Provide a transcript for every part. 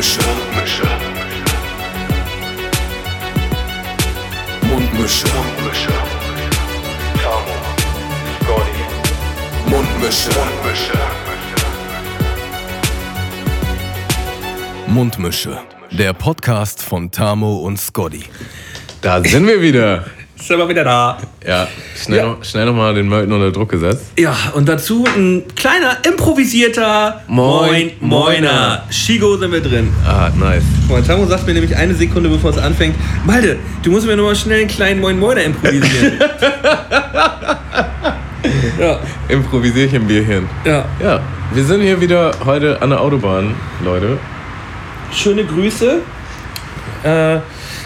Mundmische. Mundmische. Mundmische. Mundmische. Tamo. Scotty. Mundmische. Mundmische. Mundmische. Der Podcast von Tamo und Scotty. Da sind wir wieder. Sind wir wieder da. Ja, schnell, Ja. Noch, schnell nochmal den Mölten unter Druck gesetzt. Ja, und dazu ein kleiner improvisierter Moin, Moin Moiner. Shigo sind wir drin. Ah, nice. Moin Tamu sagt mir nämlich eine Sekunde bevor es anfängt, Malde, du musst mir nur mal schnell einen kleinen Moin Moiner improvisieren. ja, Improvisierchen Bierchen. ja. Ja, wir sind hier wieder heute an der Autobahn, Leute. Schöne Grüße. Äh,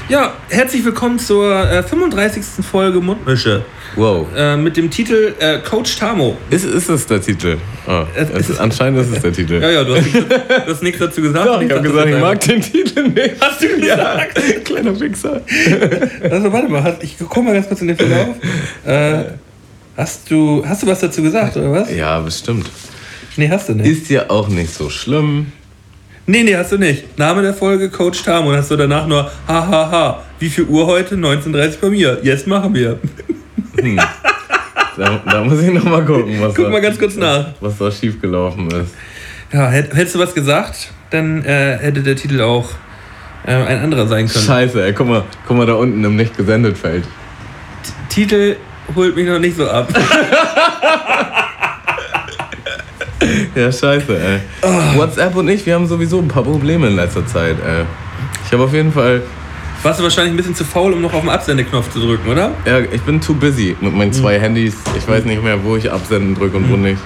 ja, herzlich willkommen zur äh, 35. Folge Mundmische. Wow. Äh, mit dem Titel äh, Coach Tamo. Ist, ist es der Titel? Ah, Es- ist, anscheinend ist es der Titel. Ja, ja, du hast, nichts, du hast nichts dazu gesagt. Doch, ich habe gesagt, ich mag den Titel nicht. Hast du gesagt? Ja, kleiner Wichser. Also warte mal, ich guck mal ganz kurz in den Verlauf. Äh, hast du hast du was dazu gesagt oder was? Ja, bestimmt. Nee, hast du nicht. Ist ja auch nicht so schlimm. Nee, nee, hast du nicht. Name der Folge Coach Tam und hast du danach nur hahaha. Ha, ha. Wie viel Uhr heute? 19:30 bei mir. Jetzt machen wir. Da, da muss ich nochmal gucken, was, Guck da, mal ganz kurz nach. was da schiefgelaufen ist. Ja, hätt- hättest du was gesagt, dann äh, hätte der Titel auch äh, ein anderer sein können. Scheiße, ey, guck mal, guck mal da unten im nicht gesendet Feld. Titel holt mich noch nicht so ab. Ja, scheiße, ey. Ah. WhatsApp und ich, wir haben sowieso ein paar Probleme in letzter Zeit, ey. Ich habe auf jeden Fall, Warst du wahrscheinlich ein bisschen zu faul, um noch auf den Absendeknopf zu drücken, oder? ja, ich bin too busy mit meinen zwei Handys. Ich weiß nicht mehr, wo ich absenden drücke und wo nicht.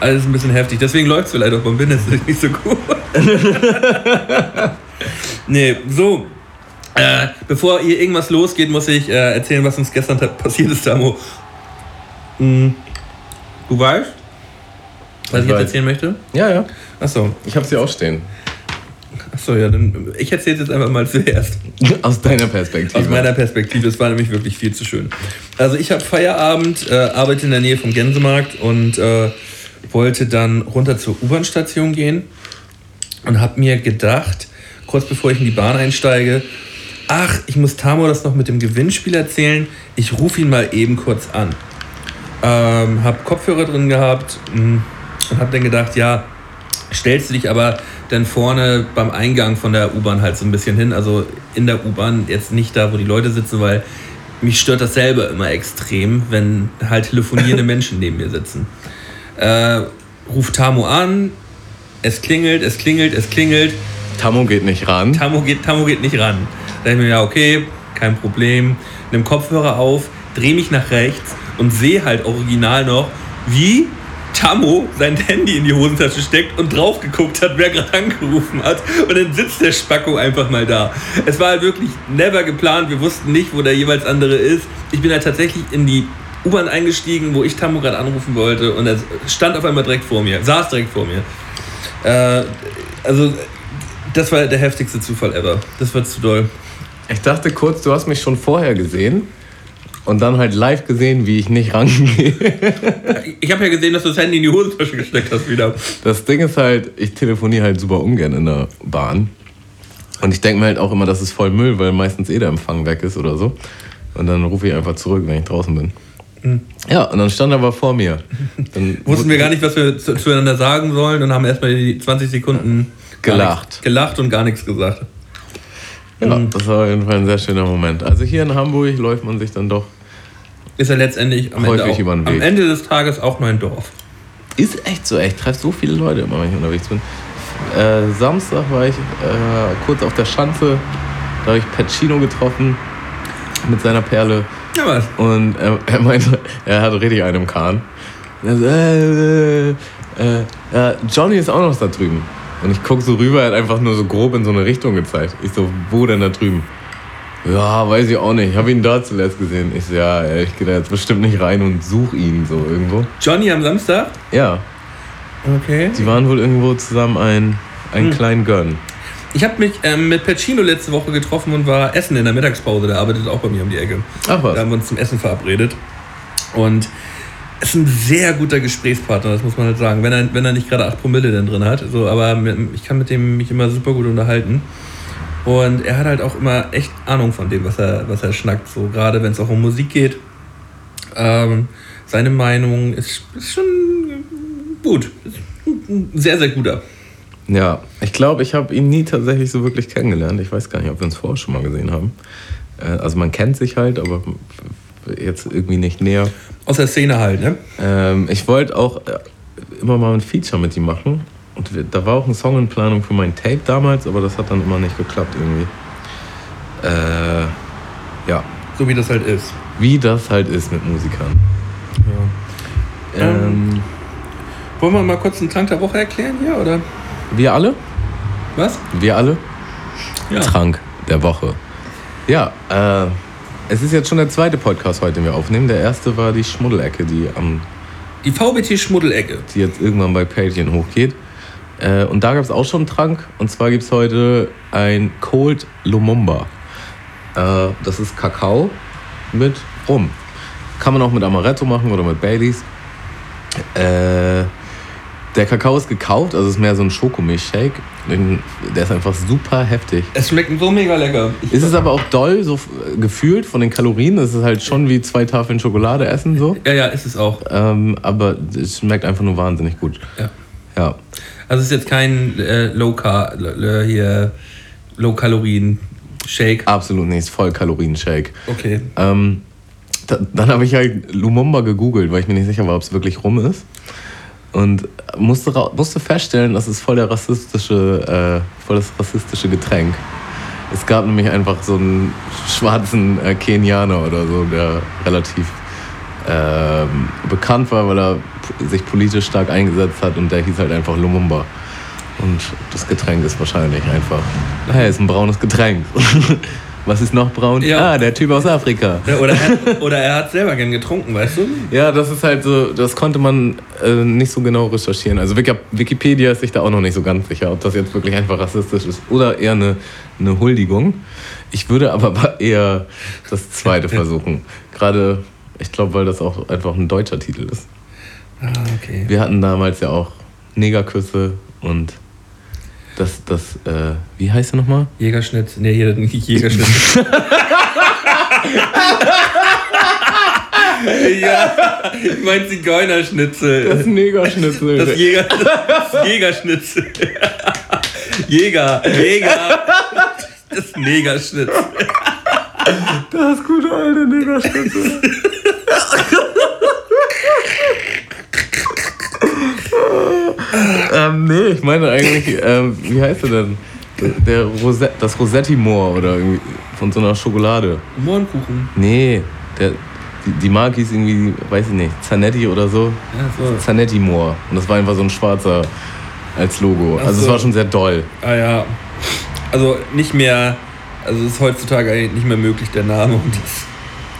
Alles ein bisschen heftig. Deswegen läuft es vielleicht auch beim Business nicht so gut. nee, so. Äh, bevor hier irgendwas losgeht, muss ich äh, erzählen, was uns gestern passiert ist, Tamo. Hm. Du weißt, was ich, jetzt erzählen möchte? Ja, ja. Achso, Ich habe sie auch stehen. achso, ja, dann ich erzähle jetzt einfach mal zuerst. Aus deiner Perspektive. Aus meiner Perspektive, es war nämlich wirklich viel zu schön. Also ich habe Feierabend, äh, arbeite in der Nähe vom Gänsemarkt und äh, wollte dann runter zur U-Bahn-Station gehen und habe mir gedacht, kurz bevor ich in die Bahn einsteige, ach, ich muss Tamo das noch mit dem Gewinnspiel erzählen, ich rufe ihn mal eben kurz an. Ähm, hab Kopfhörer drin gehabt mh, und hab dann gedacht, ja, stellst du dich aber dann vorne beim Eingang von der U-Bahn halt so ein bisschen hin, also in der U-Bahn, jetzt nicht da, wo die Leute sitzen, weil mich stört das selber immer extrem, wenn halt telefonierende Menschen neben mir sitzen. Äh, ruft Tamo an, es klingelt, es klingelt, es klingelt, Tammo geht nicht ran. Tamo geht, Tamo geht nicht ran. Da ich mir, ja, okay, kein Problem. Nimm Kopfhörer auf, dreh mich nach rechts und sehe halt original noch, wie Tamo sein Handy in die Hosentasche steckt und drauf geguckt hat, wer gerade angerufen hat. Und dann sitzt der Spacko einfach mal da. Es war halt wirklich never geplant. Wir wussten nicht, wo der jeweils andere ist. Ich bin halt tatsächlich in die U-Bahn eingestiegen, wo ich Tamo gerade anrufen wollte. Und er stand auf einmal direkt vor mir, saß direkt vor mir. Äh, also, das war der heftigste Zufall ever. Das war zu doll. Ich dachte kurz, du hast mich schon vorher gesehen. Und dann halt live gesehen, wie ich nicht rangehe. Ich habe ja gesehen, dass du das Handy in die Hosentasche gesteckt hast wieder. Das Ding ist halt, ich telefoniere halt super ungern in der Bahn. Und ich denke mir halt auch immer, das ist voll Müll, weil meistens eh der Empfang weg ist oder so. Und dann rufe ich einfach zurück, wenn ich draußen bin. Ja, und dann stand er aber vor mir. Dann Wussten wir gar nicht, was wir zu- zueinander sagen sollen und haben erstmal die 20 Sekunden Gelacht. nichts- gelacht und gar nichts gesagt. Ja, das war auf jeden Fall ein sehr schöner Moment. Also hier in Hamburg läuft man sich dann doch. Ist ja letztendlich am, Häufig Ende, über den auch, am Weg. Ende des Tages auch nur ein Dorf. Ist echt so, ich treffe so viele Leute immer, wenn ich unterwegs bin. Äh, Samstag war ich äh, kurz auf der Schanze, da habe ich Pacino getroffen mit seiner Perle. Ja, was? Und er, er meinte, er hatte richtig einen im Kahn. Er so, äh, äh, äh, ja, Johnny ist auch noch da drüben. Und ich gucke so rüber, er hat einfach nur so grob in so eine Richtung gezeigt. Ich so, wo denn da drüben? Ja, weiß ich auch nicht. Ich habe ihn da zuletzt gesehen. Ich so, ja, ey, ich gehe da jetzt bestimmt nicht rein und suche ihn so irgendwo. Johnny am Samstag? Ja, Okay. die waren wohl irgendwo zusammen ein, einen kleinen Gönn. Ich habe mich ähm, mit Pacino letzte Woche getroffen und war essen in der Mittagspause. Der arbeitet auch bei mir um die Ecke. Ach was. Da haben wir uns zum Essen verabredet. Und ist ein sehr guter Gesprächspartner, das muss man halt sagen. Wenn er, wenn er nicht gerade 8 Promille denn drin hat. So, aber ich kann mit dem mich immer super gut unterhalten. Und er hat halt auch immer echt Ahnung von dem, was er, was er schnackt. So, gerade wenn es auch um Musik geht. Ähm, seine Meinung ist, ist schon gut. Ein sehr, sehr guter. Ja, ich glaube, ich habe ihn nie tatsächlich so wirklich kennengelernt. Ich weiß gar nicht, ob wir uns vorher schon mal gesehen haben. Äh, also man kennt sich halt, aber jetzt irgendwie nicht näher. Aus der Szene halt, ne? Ähm, ich wollte auch äh, immer mal ein Feature mit ihm machen. Und da war auch ein Song in Planung für mein Tape damals, aber das hat dann immer nicht geklappt irgendwie. Äh, ja. So wie das halt ist. Wie das halt ist mit Musikern. Ja. Ähm, ähm, wollen wir mal kurz einen Trank der Woche erklären hier, oder? Wir alle? Was? Wir alle? Ja. Trank der Woche. Ja, äh, es ist jetzt schon der zweite Podcast heute, den wir aufnehmen. Der erste war die Schmuddelecke, die am. Die VBT-Schmuddelecke. Die jetzt irgendwann bei Patreon hochgeht. Äh, und da gab es auch schon einen Trank. Und zwar gibt es heute ein Cold Lumumba. Äh, das ist Kakao mit Rum. Kann man auch mit Amaretto machen oder mit Baileys. Äh, der Kakao ist gekauft, also es ist mehr so ein Schokomilchshake. Der ist einfach super heftig. Es schmeckt so mega lecker. Ich ist es aber auch doll, so gefühlt von den Kalorien. Es ist halt schon wie zwei Tafeln Schokolade essen so. Ja, ja, ist es auch. Ähm, aber es schmeckt einfach nur wahnsinnig gut. Ja. Ja. Also es ist jetzt kein äh, Low Car hier Low Kalorien Shake. Absolut nicht, voll Kalorien Shake. Okay. Ähm, da, dann habe ich halt Lumumba gegoogelt, weil ich mir nicht sicher war, ob es wirklich rum ist und musste, musste feststellen, das ist voll der rassistische, äh, voll das rassistische Getränk. Es gab nämlich einfach so einen schwarzen äh, Kenianer oder so, der relativ äh, bekannt war, weil er sich politisch stark eingesetzt hat und der hieß halt einfach Lumumba. Und das Getränk ist wahrscheinlich einfach, hey, ist ein braunes Getränk. Was ist noch braun? Ja. Ah, der Typ aus Afrika. Ja, oder, er, oder er hat selber gern getrunken, weißt du? Ja, das ist halt so, das konnte man äh, nicht so genau recherchieren. Also Wikipedia ist sich da auch noch nicht so ganz sicher, ob das jetzt wirklich einfach rassistisch ist oder eher eine, eine Huldigung. Ich würde aber eher das zweite versuchen. Gerade, ich glaube, weil das auch einfach ein deutscher Titel ist. Ah, okay. Wir hatten damals ja auch Negerküsse und das, das, äh, wie heißt er nochmal? Jägerschnitt. Nee, hier nicht Jägerschnitt. ja, ich mein Zigeunerschnitzel. Das Negerschnitzel. Das, Jäger, das Jägerschnitzel. Jäger, Jäger. Das Negerschnitzel. Das gute alte Negerschnitzel. Ähm, nee, ich meine eigentlich, ähm, wie heißt er denn? Der Rose das Rossetti-Moor oder irgendwie von so einer Schokolade. Mohrenkuchen. Nee, der, die, die Marke hieß irgendwie, weiß ich nicht, Zanetti oder so. Ja, so. Zanetti Moor. Und das war einfach so ein schwarzer als Logo. Also so. es war schon sehr doll. Ah ja. Also nicht mehr, also ist heutzutage eigentlich nicht mehr möglich, der Name und das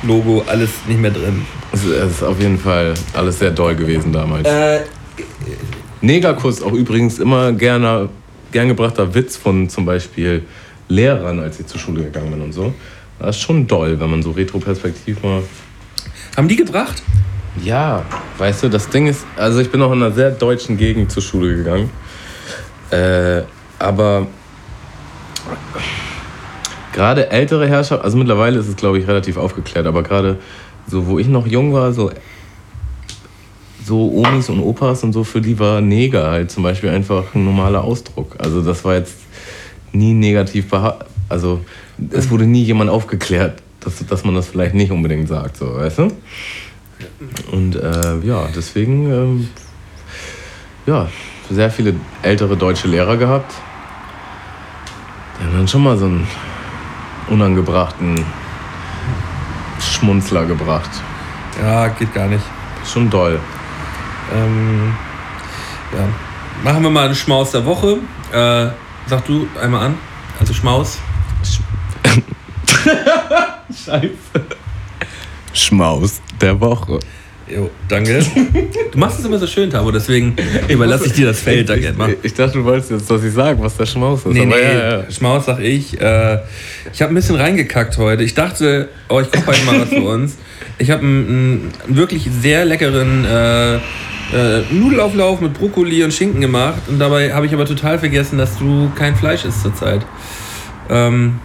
Logo, alles nicht mehr drin. Es ist auf jeden Fall alles sehr doll gewesen damals. Äh, Negerkuss auch übrigens immer gerne, gern gebrachter Witz von zum Beispiel Lehrern, als ich zur Schule gegangen bin und so. Das ist schon doll, wenn man so retroperspektiv mal. Haben die gebracht? Ja, weißt du, das Ding ist, also ich bin auch in einer sehr deutschen Gegend zur Schule gegangen. Äh, aber gerade ältere Herrscher, also mittlerweile ist es glaube ich relativ aufgeklärt, aber gerade so, wo ich noch jung war, so so Omis und Opas und so, für die war Neger halt zum Beispiel einfach ein normaler Ausdruck. Also das war jetzt nie negativ Also es wurde nie jemand aufgeklärt, dass, dass man das vielleicht nicht unbedingt sagt, so, weißt du? Und äh, ja, deswegen, ähm, ja, sehr viele ältere deutsche Lehrer gehabt. Die haben dann schon mal so einen unangebrachten Schmunzler gebracht. Ja, geht gar nicht. Schon doll. Ähm, ja. Machen wir mal einen Schmaus der Woche. Äh, sag du einmal an. Also Schmaus. Scheiße. Schmaus der Woche. Jo, danke. Du machst es immer so schön, Tamo, deswegen überlasse ich dir das Feld da gerne mal. Ich, ich dachte, du wolltest jetzt, dass ich sage, was der Schmaus ist. Nee, aber nee, ja, ja. Schmaus sag ich. Äh, ich habe ein bisschen reingekackt heute. Ich dachte, oh, ich koche heute mal was für uns. Ich habe einen, einen wirklich sehr leckeren äh, äh, Nudelauflauf mit Brokkoli und Schinken gemacht. Und dabei habe ich aber total vergessen, dass du kein Fleisch isst zurzeit. Ähm,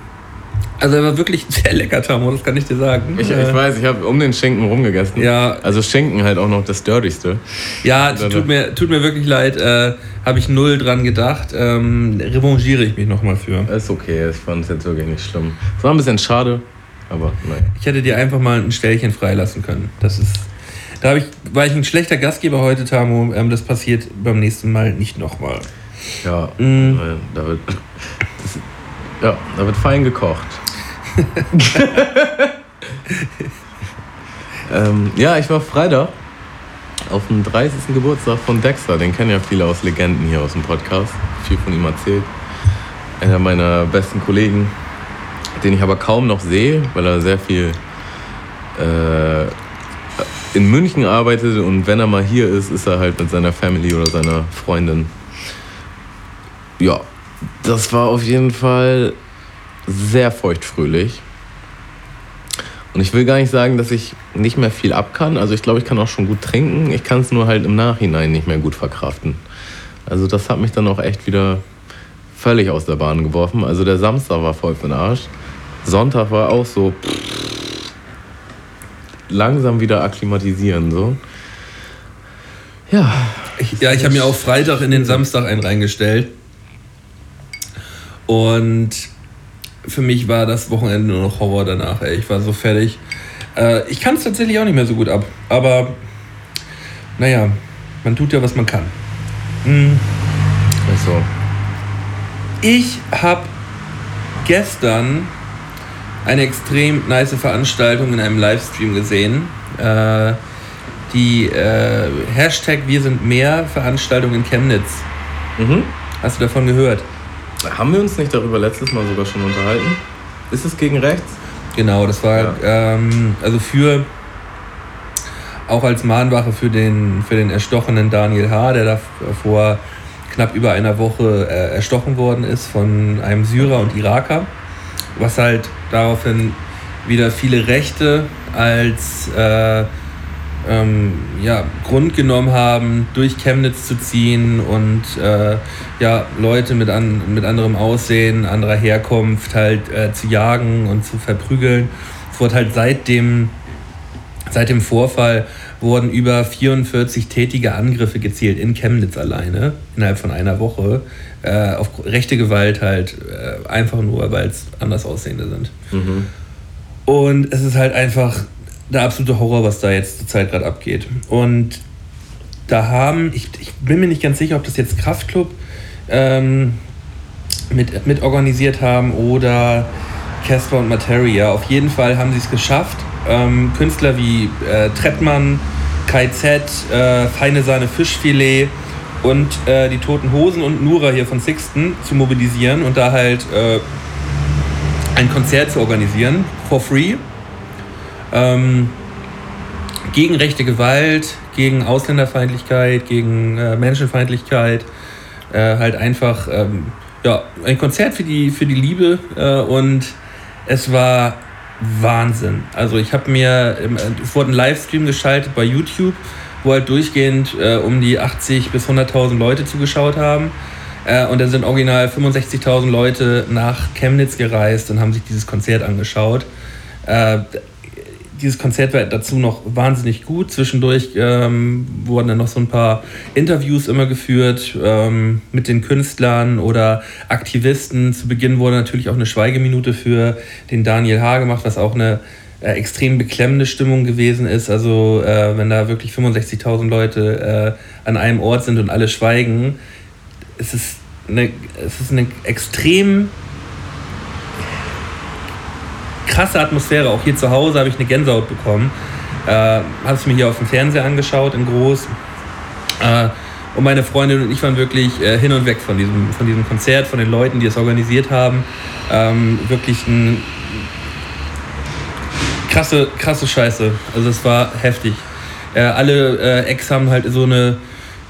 also er war wirklich sehr lecker, Tamo, das kann ich dir sagen. Ich, Äh, ich weiß, ich habe um den Schinken rumgegessen. Ja. Also Schinken halt auch noch das Dirtigste. Ja, tut mir, tut mir wirklich leid. Äh, habe ich null dran gedacht. Ähm, revanchiere ich mich nochmal für. Ist okay, ich fand es jetzt wirklich nicht schlimm. Es war ein bisschen schade, aber naja. Ich hätte dir einfach mal ein Stellchen freilassen können. Das ist. Da ich, war ich ein schlechter Gastgeber heute, Tamo. Ähm, das passiert beim nächsten Mal nicht nochmal. Ja, Mm. äh, da wird, das, ja, da wird fein gekocht. ähm, ja, ich war Freitag auf dem 30. Geburtstag von Dexter. Den kennen ja viele aus Legenden hier aus dem Podcast. Viel von ihm erzählt. Einer meiner besten Kollegen, den ich aber kaum noch sehe, weil er sehr viel äh, in München arbeitet und wenn er mal hier ist, ist er halt mit seiner Family oder seiner Freundin. Ja, das war auf jeden Fall sehr feuchtfröhlich. Und ich will gar nicht sagen, dass ich nicht mehr viel ab kann. Also ich glaube, ich kann auch schon gut trinken. Ich kann es nur halt im Nachhinein nicht mehr gut verkraften. Also das hat mich dann auch echt wieder völlig aus der Bahn geworfen. Also der Samstag war voll für den Arsch. Sonntag war auch so langsam wieder akklimatisieren so. Ja, Ich, ja, ich habe mir auch Freitag in den Samstag einen reingestellt. Und für mich war das Wochenende nur noch Horror danach. Ey. Ich war so fertig. Äh, ich kann es tatsächlich auch nicht mehr so gut ab. Aber naja, man tut ja, was man kann. Hm. also Ich habe gestern eine extrem nice Veranstaltung in einem Livestream gesehen. Äh, die äh, Hashtag Wir sind mehr Veranstaltung in Chemnitz. mhm. Hast du davon gehört? haben wir uns nicht darüber letztes Mal sogar schon unterhalten? Ist es gegen rechts? Genau, das war Ja. ähm, also für auch als Mahnwache für den, für den erstochenen Daniel H., der da vor knapp über einer Woche äh, erstochen worden ist von einem Syrer und Iraker, was halt daraufhin wieder viele Rechte als äh, ähm, ja, Grund genommen haben, durch Chemnitz zu ziehen und äh, ja, Leute mit, an, mit anderem Aussehen, anderer Herkunft halt äh, zu jagen und zu verprügeln. Es wurde halt seit dem, seit dem Vorfall wurden über 44 tätige Angriffe gezielt in Chemnitz alleine, innerhalb von einer Woche, äh, auf rechte Gewalt halt, äh, einfach nur, weil es anders Aussehende sind. Mhm. Und es ist halt einfach der absolute Horror, was da jetzt zur Zeit gerade abgeht. Und da haben, ich, ich bin mir nicht ganz sicher, ob das jetzt Kraftclub ähm, mit, mit organisiert haben oder Casper und Materia. Auf jeden Fall haben sie es geschafft, ähm, Künstler wie äh, Trettmann, KZ, äh, Feine Sahne Fischfilet und äh, die Toten Hosen und Nura hier von Sixten zu mobilisieren und da halt äh, ein Konzert zu organisieren, for free. Ähm, gegen rechte Gewalt, gegen Ausländerfeindlichkeit, gegen äh, Menschenfeindlichkeit. Äh, halt einfach ähm, ja, ein Konzert für die, für die Liebe und es war Wahnsinn. Also ich habe mir, ähm, es wurde ein Livestream geschaltet bei YouTube, wo halt durchgehend äh, um die 80 bis 100.000 Leute zugeschaut haben. Äh, und da sind original 65.000 Leute nach Chemnitz gereist und haben sich dieses Konzert angeschaut. Äh, dieses Konzert war dazu noch wahnsinnig gut. Zwischendurch ähm, wurden dann noch so ein paar Interviews immer geführt ähm, mit den Künstlern oder Aktivisten. Zu Beginn wurde natürlich auch eine Schweigeminute für den Daniel H. gemacht, was auch eine äh, extrem beklemmende Stimmung gewesen ist. Also äh, wenn da wirklich 65.000 Leute äh, an einem Ort sind und alle schweigen, es ist es eine extrem krasse Atmosphäre. Auch hier zu Hause habe ich eine Gänsehaut bekommen. Äh, habe es mir hier auf dem Fernseher angeschaut, in groß. Äh, und meine Freundin und ich waren wirklich äh, hin und weg von diesem, von diesem Konzert, von den Leuten, die es organisiert haben. Ähm, wirklich ein krasse, krasse Scheiße. Also es war heftig. Äh, alle äh, Ex haben halt so eine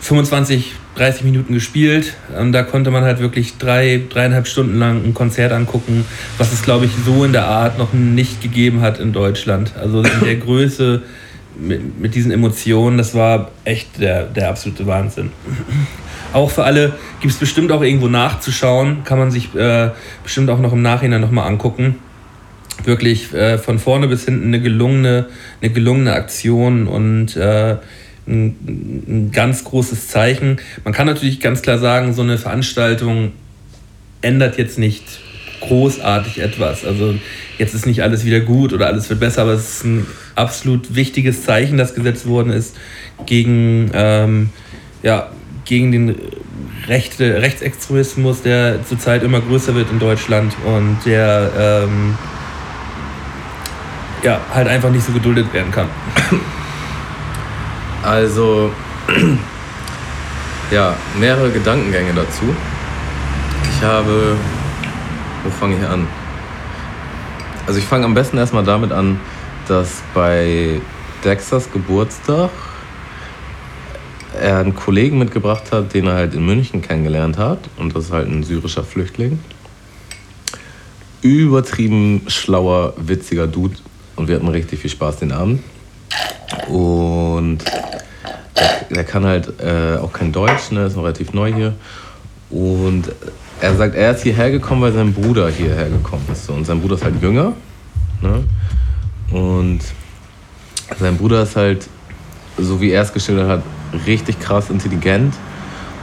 25, 30 Minuten gespielt. Und da konnte man halt wirklich drei, dreieinhalb Stunden lang ein Konzert angucken, was es, glaube ich, so in der Art noch nicht gegeben hat in Deutschland. Also in der Größe mit, mit diesen Emotionen, das war echt der, der absolute Wahnsinn. Auch für alle gibt es bestimmt auch irgendwo nachzuschauen, kann man sich äh, bestimmt auch noch im Nachhinein nochmal angucken. Wirklich äh, von vorne bis hinten eine gelungene, eine gelungene Aktion und äh, ein, ein ganz großes Zeichen. Man kann natürlich ganz klar sagen, so eine Veranstaltung ändert jetzt nicht großartig etwas. Also jetzt ist nicht alles wieder gut oder alles wird besser, aber es ist ein absolut wichtiges Zeichen, das gesetzt worden ist gegen, ähm, ja, gegen den Rechte, Rechtsextremismus, der zurzeit immer größer wird in Deutschland und der ähm, ja, halt einfach nicht so geduldet werden kann. Also, ja, mehrere Gedankengänge dazu. Ich habe. Wo fange ich an? Also, ich fange am besten erstmal damit an, dass bei Dexters Geburtstag er einen Kollegen mitgebracht hat, den er halt in München kennengelernt hat. Und das ist halt ein syrischer Flüchtling. Übertrieben schlauer, witziger Dude. Und wir hatten richtig viel Spaß den Abend. Und der kann halt äh, auch kein Deutsch, ne, ist noch relativ neu hier. Und er sagt, er ist hierher gekommen, weil sein Bruder hierher gekommen ist. Und sein Bruder ist halt jünger. Ne? Und sein Bruder ist halt, so wie er es geschildert hat, richtig krass intelligent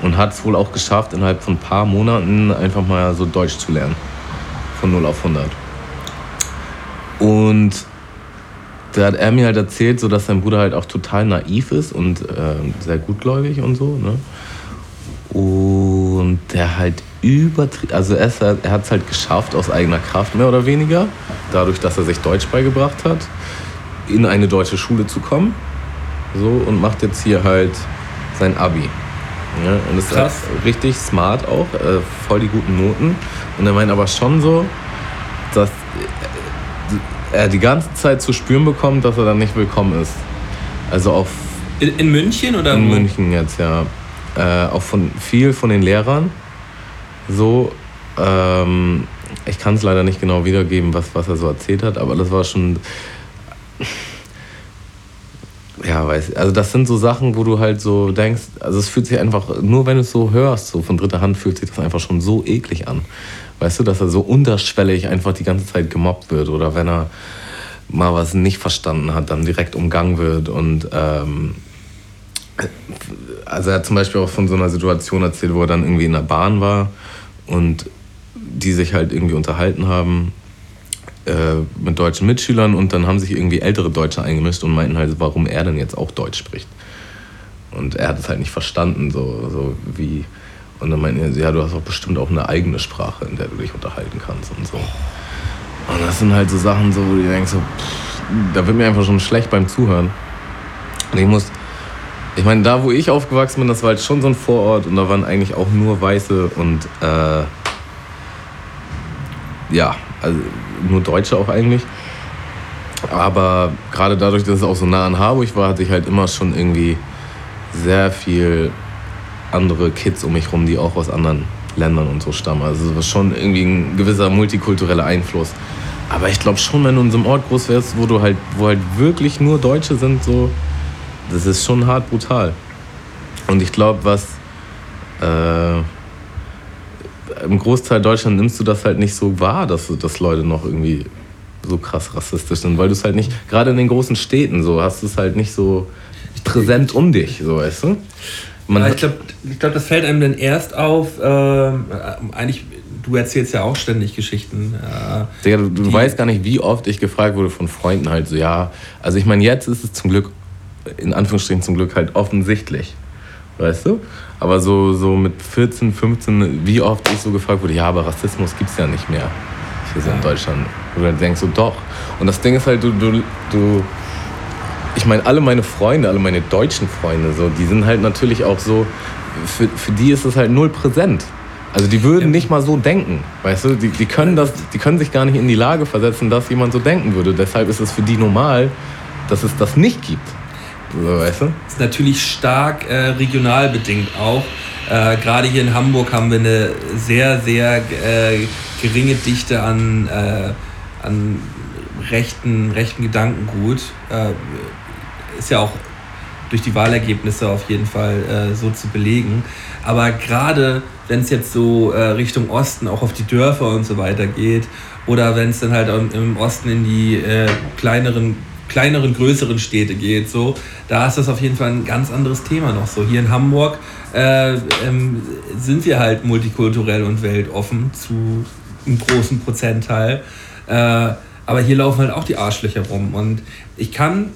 und hat es wohl auch geschafft, innerhalb von ein paar Monaten einfach mal so Deutsch zu lernen. Von 0 auf 100. Und da hat er mir halt erzählt, so dass sein Bruder halt auch total naiv ist und äh, sehr gutgläubig und so. Ne? Und der halt übertrieben, also er, halt, er hat es halt geschafft aus eigener Kraft, mehr oder weniger, dadurch, dass er sich Deutsch beigebracht hat, in eine deutsche Schule zu kommen. So, und macht jetzt hier halt sein Abi. Ja, und ist halt richtig smart auch, äh, voll die guten Noten. Und er meint aber schon so, dass er die ganze Zeit zu spüren bekommt, dass er dann nicht willkommen ist. Also auch. In, in München oder? In wo? München jetzt, ja. Äh, auch von viel von den Lehrern. So, ähm, ich kann es leider nicht genau wiedergeben, was, was er so erzählt hat, aber das war schon. Ja, weiß Also das sind so Sachen, wo du halt so denkst, also es fühlt sich einfach, nur wenn du es so hörst, so von dritter Hand fühlt sich das einfach schon so eklig an. Weißt du, dass er so unterschwellig einfach die ganze Zeit gemobbt wird oder wenn er mal was nicht verstanden hat, dann direkt umgangen wird und ähm, also er hat zum Beispiel auch von so einer Situation erzählt, wo er dann irgendwie in der Bahn war und die sich halt irgendwie unterhalten haben äh, mit deutschen Mitschülern und dann haben sich irgendwie ältere Deutsche eingemischt und meinten halt, warum er denn jetzt auch Deutsch spricht. Und er hat es halt nicht verstanden, so, so wie und dann meinten sie, ja, du hast auch bestimmt auch eine eigene Sprache, in der du dich unterhalten kannst und so. Und das sind halt so Sachen, so, wo du denkst, so, pff, da wird mir einfach schon schlecht beim Zuhören. Und ich muss, ich meine, da wo ich aufgewachsen bin, das war halt schon so ein Vorort und da waren eigentlich auch nur Weiße und, äh, ja, also nur Deutsche auch eigentlich. Aber gerade dadurch, dass es auch so nah an Harburg war, hatte ich halt immer schon irgendwie sehr viel andere Kids um mich rum, die auch aus anderen Ländern und so stammen. Also es war schon irgendwie ein gewisser multikultureller Einfluss. Aber ich glaube schon, wenn du in so einem Ort groß wärst, wo du halt, wo halt wirklich nur Deutsche sind, so, das ist schon hart brutal. Und ich glaube, was äh, im Großteil Deutschland nimmst du das halt nicht so wahr, dass, dass Leute noch irgendwie so krass rassistisch sind, weil du es halt nicht, gerade in den großen Städten so, hast du es halt nicht so präsent um dich, so weißt du? Man ja, ich glaube, ich glaub, das fällt einem dann erst auf, äh, eigentlich, du erzählst ja auch ständig Geschichten. Äh, Digga, du, du weißt gar nicht, wie oft ich gefragt wurde von Freunden halt so, ja, also ich meine, jetzt ist es zum Glück, in Anführungsstrichen zum Glück halt offensichtlich, weißt du? Aber so, so mit 14, 15, wie oft ich so gefragt wurde, ja, aber Rassismus gibt es ja nicht mehr hier so ja. in Deutschland. Und dann denkst du, doch. Und das Ding ist halt, du, du, du ich meine, alle meine Freunde, alle meine deutschen Freunde, so, die sind halt natürlich auch so, für, für die ist es halt null präsent. Also die würden nicht mal so denken, weißt du? Die, die, können das, die können sich gar nicht in die Lage versetzen, dass jemand so denken würde. Deshalb ist es für die normal, dass es das nicht gibt. So, weißt du? ist natürlich stark äh, regional bedingt auch. Äh, Gerade hier in Hamburg haben wir eine sehr, sehr äh, geringe Dichte an, äh, an rechten, rechten Gedankengut. Ist ja auch durch die Wahlergebnisse auf jeden Fall äh, so zu belegen. Aber gerade wenn es jetzt so äh, Richtung Osten, auch auf die Dörfer und so weiter geht, oder wenn es dann halt im Osten in die äh, kleineren, kleineren, größeren Städte geht, so, da ist das auf jeden Fall ein ganz anderes Thema noch so. Hier in Hamburg äh, ähm, sind wir halt multikulturell und weltoffen zu einem großen Prozentteil. Äh, aber hier laufen halt auch die Arschlöcher rum. Und ich kann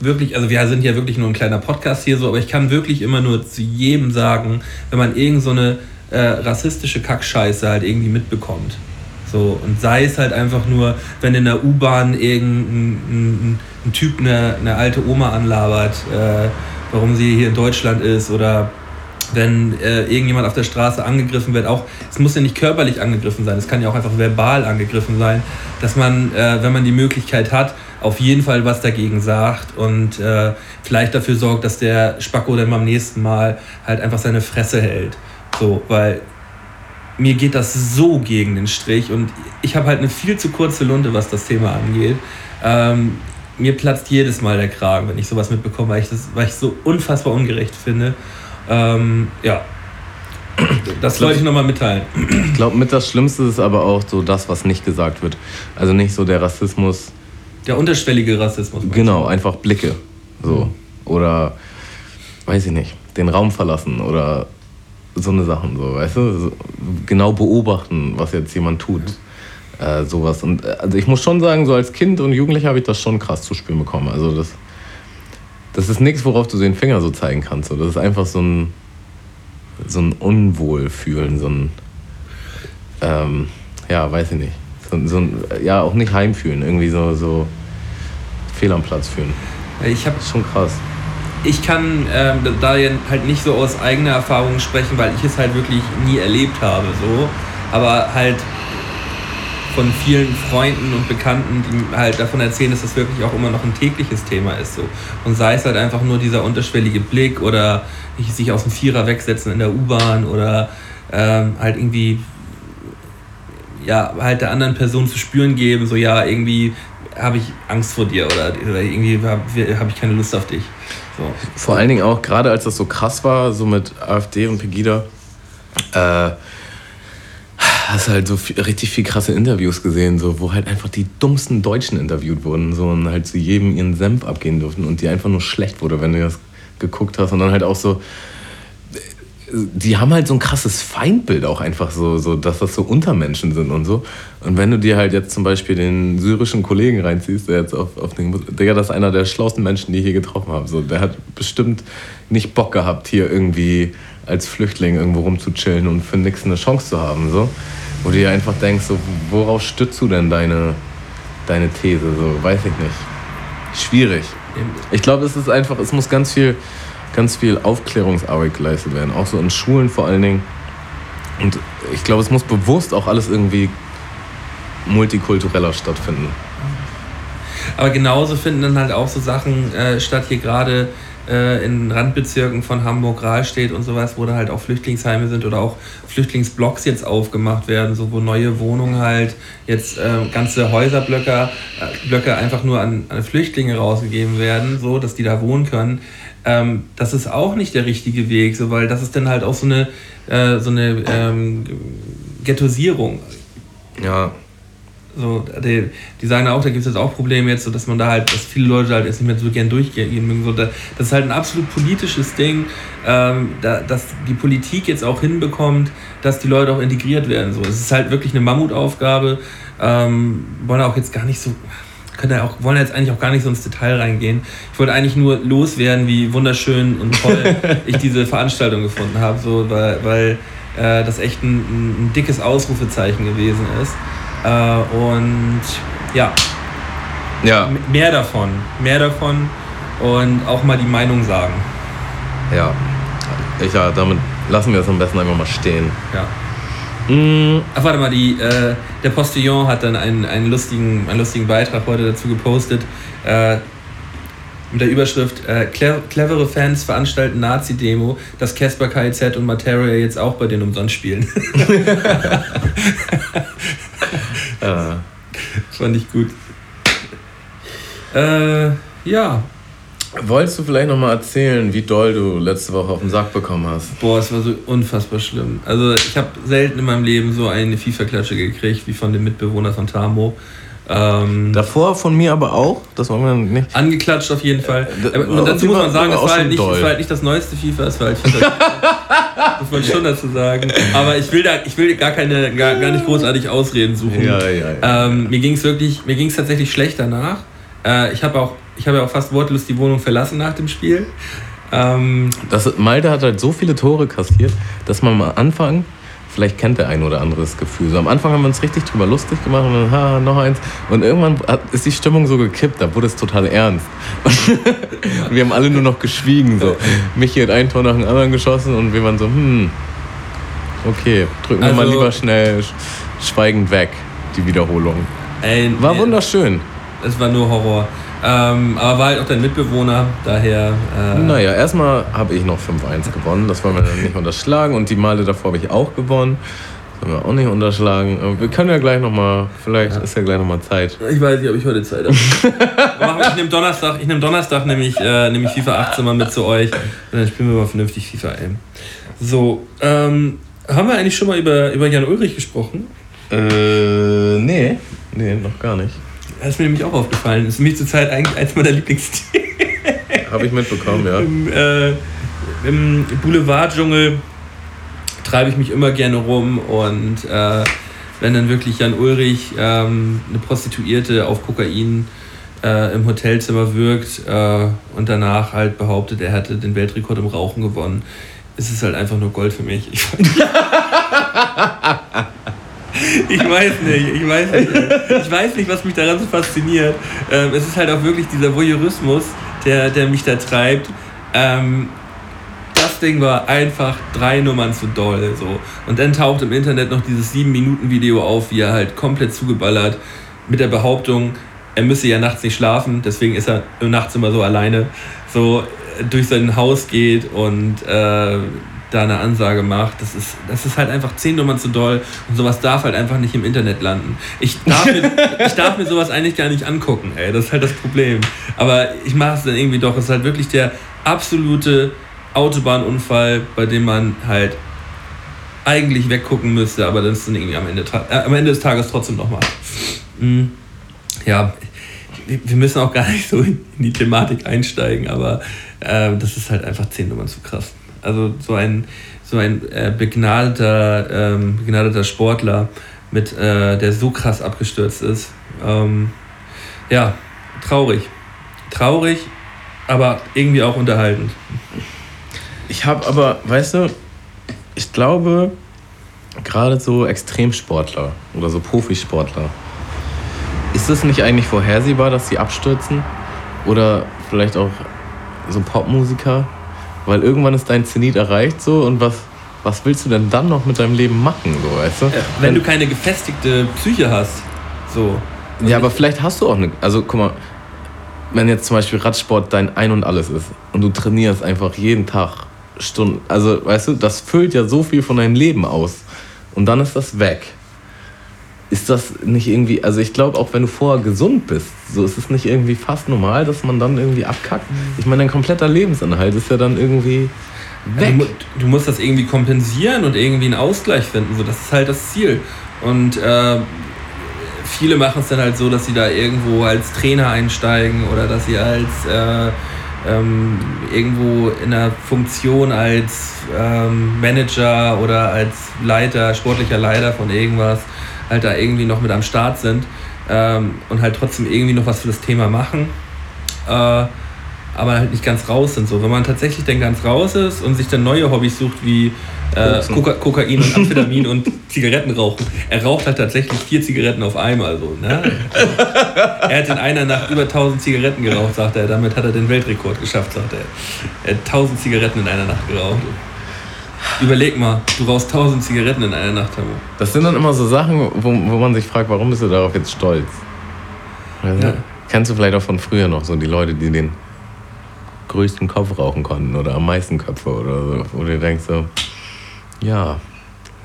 wirklich, also wir sind ja wirklich nur ein kleiner Podcast hier so, aber ich kann wirklich immer nur zu jedem sagen, wenn man irgend so eine äh, rassistische Kackscheiße halt irgendwie mitbekommt. So, und sei es halt einfach nur, wenn in der U-Bahn irgendein ein, ein Typ eine, eine alte Oma anlabert, äh, warum sie hier in Deutschland ist oder wenn äh, irgendjemand auf der Straße angegriffen wird, auch, es muss ja nicht körperlich angegriffen sein, es kann ja auch einfach verbal angegriffen sein, dass man, äh, wenn man die Möglichkeit hat, auf jeden Fall was dagegen sagt und äh, vielleicht dafür sorgt, dass der Spacko dann beim nächsten Mal halt einfach seine Fresse hält. So, weil mir geht das so gegen den Strich und ich habe halt eine viel zu kurze Lunte, was das Thema angeht. Ähm, mir platzt jedes Mal der Kragen, wenn ich sowas mitbekomme, weil ich das, weil ich so unfassbar ungerecht finde. Ähm, ja, das wollte ich nochmal mitteilen. Ich glaube, mit das Schlimmste ist aber auch so das, was nicht gesagt wird. Also nicht so der Rassismus. Der unterschwellige Rassismus. Genau, du? einfach Blicke. So. Oder, weiß ich nicht, den Raum verlassen oder so eine Sachen, so, weißt du? So, genau beobachten, was jetzt jemand tut. Äh, sowas. Und äh, also ich muss schon sagen, so als Kind und Jugendlicher habe ich das schon krass zu spüren bekommen. Also das, das ist nichts, worauf du den Finger so zeigen kannst. So. Das ist einfach so ein, so ein Unwohlfühlen, so ein, ähm, ja, weiß ich nicht. So, so ein, ja, auch nicht heimfühlen, irgendwie so, so fehl am Platz fühlen. Ich habe schon krass ich kann ähm, da halt nicht so aus eigener Erfahrung sprechen, weil ich es halt wirklich nie erlebt habe. So. Aber halt von vielen Freunden und Bekannten, die halt davon erzählen, dass das wirklich auch immer noch ein tägliches Thema ist. So. Und sei es halt einfach nur dieser unterschwellige Blick oder sich aus dem Vierer wegsetzen in der U-Bahn oder ähm, halt irgendwie ja, halt der anderen Person zu spüren geben, so ja, irgendwie habe ich Angst vor dir oder, oder irgendwie habe hab ich keine Lust auf dich. So. Vor allen Dingen auch, gerade als das so krass war, so mit AfD und Pegida, äh, hast halt so viel, richtig viel krasse Interviews gesehen, so, wo halt einfach die dummsten Deutschen interviewt wurden so, und halt zu jedem ihren Senf abgehen durften und die einfach nur schlecht wurde, wenn du das geguckt hast. Und dann halt auch so, die haben halt so ein krasses Feindbild auch einfach so, so, dass das so Untermenschen sind und so. Und wenn du dir halt jetzt zum Beispiel den syrischen Kollegen reinziehst, der jetzt auf, auf den, Digga, das ist einer der schlauesten Menschen, die ich hier getroffen habe. So, der hat bestimmt nicht Bock gehabt, hier irgendwie als Flüchtling irgendwo rumzuchillen und für nichts eine Chance zu haben. So. Wo du dir einfach denkst, so, worauf stützt du denn deine, deine These? So, weiß ich nicht. Schwierig. Ich glaube, es ist einfach, es muss ganz viel ganz viel Aufklärungsarbeit geleistet werden, auch so in Schulen vor allen Dingen. Und ich glaube, es muss bewusst auch alles irgendwie multikultureller stattfinden. Aber genauso finden dann halt auch so Sachen äh, statt hier gerade äh, in Randbezirken von Hamburg, Rahlstedt und sowas, wo da halt auch Flüchtlingsheime sind oder auch Flüchtlingsblocks jetzt aufgemacht werden, so wo neue Wohnungen halt jetzt äh, ganze Häuserblöcke äh, Blöcke einfach nur an, an Flüchtlinge rausgegeben werden, so dass die da wohnen können ähm, das ist auch nicht der richtige Weg, so, weil das ist dann halt auch so eine, äh, so eine ähm, Ghettoisierung. Ja. So, die, die sagen auch, da gibt es jetzt auch Probleme jetzt, so dass man da halt, dass viele Leute halt jetzt nicht mehr so gern durchgehen mögen. So, das ist halt ein absolut politisches Ding, ähm, da, dass die Politik jetzt auch hinbekommt, dass die Leute auch integriert werden. So, es ist halt wirklich eine Mammutaufgabe. Ähm, wollen auch jetzt gar nicht so, können ja auch, wollen jetzt eigentlich auch gar nicht so ins Detail reingehen. Ich wollte eigentlich nur loswerden, wie wunderschön und toll ich diese Veranstaltung gefunden habe, so, weil, weil äh, das echt ein, ein, dickes Ausrufezeichen gewesen ist. Äh, und ja, ja, mehr davon, mehr davon und auch mal die Meinung sagen. Ja, ich, ja damit lassen wir es am besten einfach mal stehen. Ja. Mm. Ach, warte mal, die, äh, der Postillon hat dann einen, einen, lustigen, einen lustigen Beitrag heute dazu gepostet. Äh, mit der Überschrift äh, clevere Fans veranstalten Nazi-Demo, dass Casper KZ und Matera jetzt auch bei denen umsonst spielen. Ja. Fand ich gut. Äh, ja, Wolltest du vielleicht nochmal erzählen, wie doll du letzte Woche auf den Sack bekommen hast? boah, es war so unfassbar schlimm. Also ich habe selten in meinem Leben so eine FIFA-Klatsche gekriegt wie von dem Mitbewohner von Tamo. Ähm, Davor von mir aber auch, das wollen wir nicht. Angeklatscht auf jeden Fall. Aber, und dazu muss man sagen, es war halt nicht, es war halt nicht das neueste FIFA, es war halt FIFA. das muss man schon dazu sagen. Aber ich will da, ich will gar keine, gar, gar nicht großartig Ausreden suchen. Ja, ja, ja. Ähm, mir ging es wirklich, mir ging es tatsächlich schlecht danach. Äh, ich habe auch, ich habe ja auch fast wortlos die Wohnung verlassen nach dem Spiel. Ähm, Das, Malte hat halt so viele Tore kassiert, dass man am Anfang, vielleicht kennt der ein oder andere das Gefühl, so am Anfang haben wir uns richtig drüber lustig gemacht und dann, ha, noch eins. Und irgendwann hat, ist die Stimmung so gekippt, da wurde es total ernst. Und wir haben alle nur noch geschwiegen. So. Michi hat ein Tor nach dem anderen geschossen und wir waren so, hm, okay, drücken wir mal Also- lieber schnell sch- schweigend weg, die Wiederholung. ey, War nee, wunderschön. Es war nur Horror. Ähm, aber war halt auch dein Mitbewohner, daher. Äh, Naja, erstmal habe ich noch 5-1 gewonnen. Das wollen wir dann nicht unterschlagen. Und die Male davor habe ich auch gewonnen. Das wollen wir auch nicht unterschlagen. Wir können ja gleich nochmal, vielleicht ist ja gleich nochmal Zeit. Ich weiß nicht, ob ich heute Zeit habe. Ich nehme Donnerstag, ich nehme Donnerstag nämlich, äh, nämlich FIFA 18 mal mit zu euch. Und dann spielen wir mal vernünftig FIFA ey. So, ähm, haben wir eigentlich schon mal über, über Jan Ulrich gesprochen? Äh, nee. Nee, noch gar nicht. Das ist mir nämlich auch aufgefallen. Das ist für mich zurzeit eigentlich eins meiner Lieblingsthemen. Habe ich mitbekommen, ja. Im, äh, im Boulevard-Dschungel treibe ich mich immer gerne rum und äh, wenn dann wirklich Jan Ulrich ähm, eine Prostituierte auf Kokain äh, im Hotelzimmer wirkt äh, und danach halt behauptet, er hätte den Weltrekord im Rauchen gewonnen, ist es halt einfach nur Gold für mich. Ich, weiß nicht, ich weiß nicht. Ich weiß nicht, was mich daran so fasziniert. Ähm, es ist halt auch wirklich dieser Voyeurismus, der, der mich da treibt. Ähm, das Ding war einfach drei Nummern zu doll. So. Und dann taucht im Internet noch dieses 7-Minuten-Video auf, wie er halt komplett zugeballert mit der Behauptung, er müsse ja nachts nicht schlafen, deswegen ist er nachts immer so alleine, so äh, durch sein Haus geht und äh, da eine Ansage macht. Das ist, das ist halt einfach zehn Nummern zu doll und sowas darf halt einfach nicht im Internet landen. Ich darf mir, ich darf mir sowas eigentlich gar nicht angucken, ey. Das ist halt das Problem. Aber ich mache es dann irgendwie doch. Es ist halt wirklich der absolute Autobahnunfall, bei dem man halt eigentlich weggucken müsste, aber das ist dann irgendwie am Ende, äh, am Ende des Tages trotzdem nochmal. Mhm. Ja, wir wir müssen auch gar nicht so in die Thematik einsteigen, aber äh, das ist halt einfach zehn Nummern zu krass. Also so ein, so ein äh, begnadeter, ähm, begnadeter Sportler, mit, äh, der so krass abgestürzt ist. Ähm, ja, traurig. Traurig, aber irgendwie auch unterhaltend. Ich habe aber, weißt du, ich glaube, gerade so Extremsportler oder so Profisportler, ist es nicht eigentlich vorhersehbar, dass sie abstürzen? Oder vielleicht auch so Popmusiker? Weil irgendwann ist dein Zenit erreicht so und was, was willst du denn dann noch mit deinem Leben machen, so, weißt du? Wenn du keine gefestigte Psyche hast, so. Ja, aber vielleicht hast du auch eine. Also guck mal, wenn jetzt zum Beispiel Radsport dein Ein und Alles ist und du trainierst einfach jeden Tag Stunden, also weißt du, das füllt ja so viel von deinem Leben aus und dann ist das weg. Ist das nicht irgendwie, also ich glaube auch wenn du vorher gesund bist, so ist es nicht irgendwie fast normal, dass man dann irgendwie abkackt. Ich meine, dein kompletter Lebensinhalt ist ja dann irgendwie Du, weg. mu- du musst das irgendwie kompensieren und irgendwie einen Ausgleich finden. So, das ist halt das Ziel. Und äh, viele machen es dann halt so, dass sie da irgendwo als Trainer einsteigen oder dass sie als äh, ähm, irgendwo in einer Funktion als ähm, Manager oder als Leiter, sportlicher Leiter von irgendwas halt da irgendwie noch mit am Start sind ähm, und halt trotzdem irgendwie noch was für das Thema machen. Äh, aber halt nicht ganz raus sind. So, wenn man tatsächlich dann ganz raus ist und sich dann neue Hobbys sucht wie äh. Koka Kokain und Amphetamin und Zigaretten rauchen. Er raucht halt tatsächlich vier Zigaretten auf einmal. So, ne? Er hat in einer Nacht über 1000 Zigaretten geraucht, sagt er. Damit hat er den Weltrekord geschafft, sagt er. Er hat 1000 Zigaretten in einer Nacht geraucht. Überleg mal, du rauchst 1000 Zigaretten in einer Nacht, Tamo. Das sind dann immer so Sachen, wo, wo man sich fragt, warum bist du darauf jetzt stolz? Du? Ja. Kennst du vielleicht auch von früher noch so die Leute, die den größten Kopf rauchen konnten oder am meisten Köpfe oder so. Wo du denkst so, ja,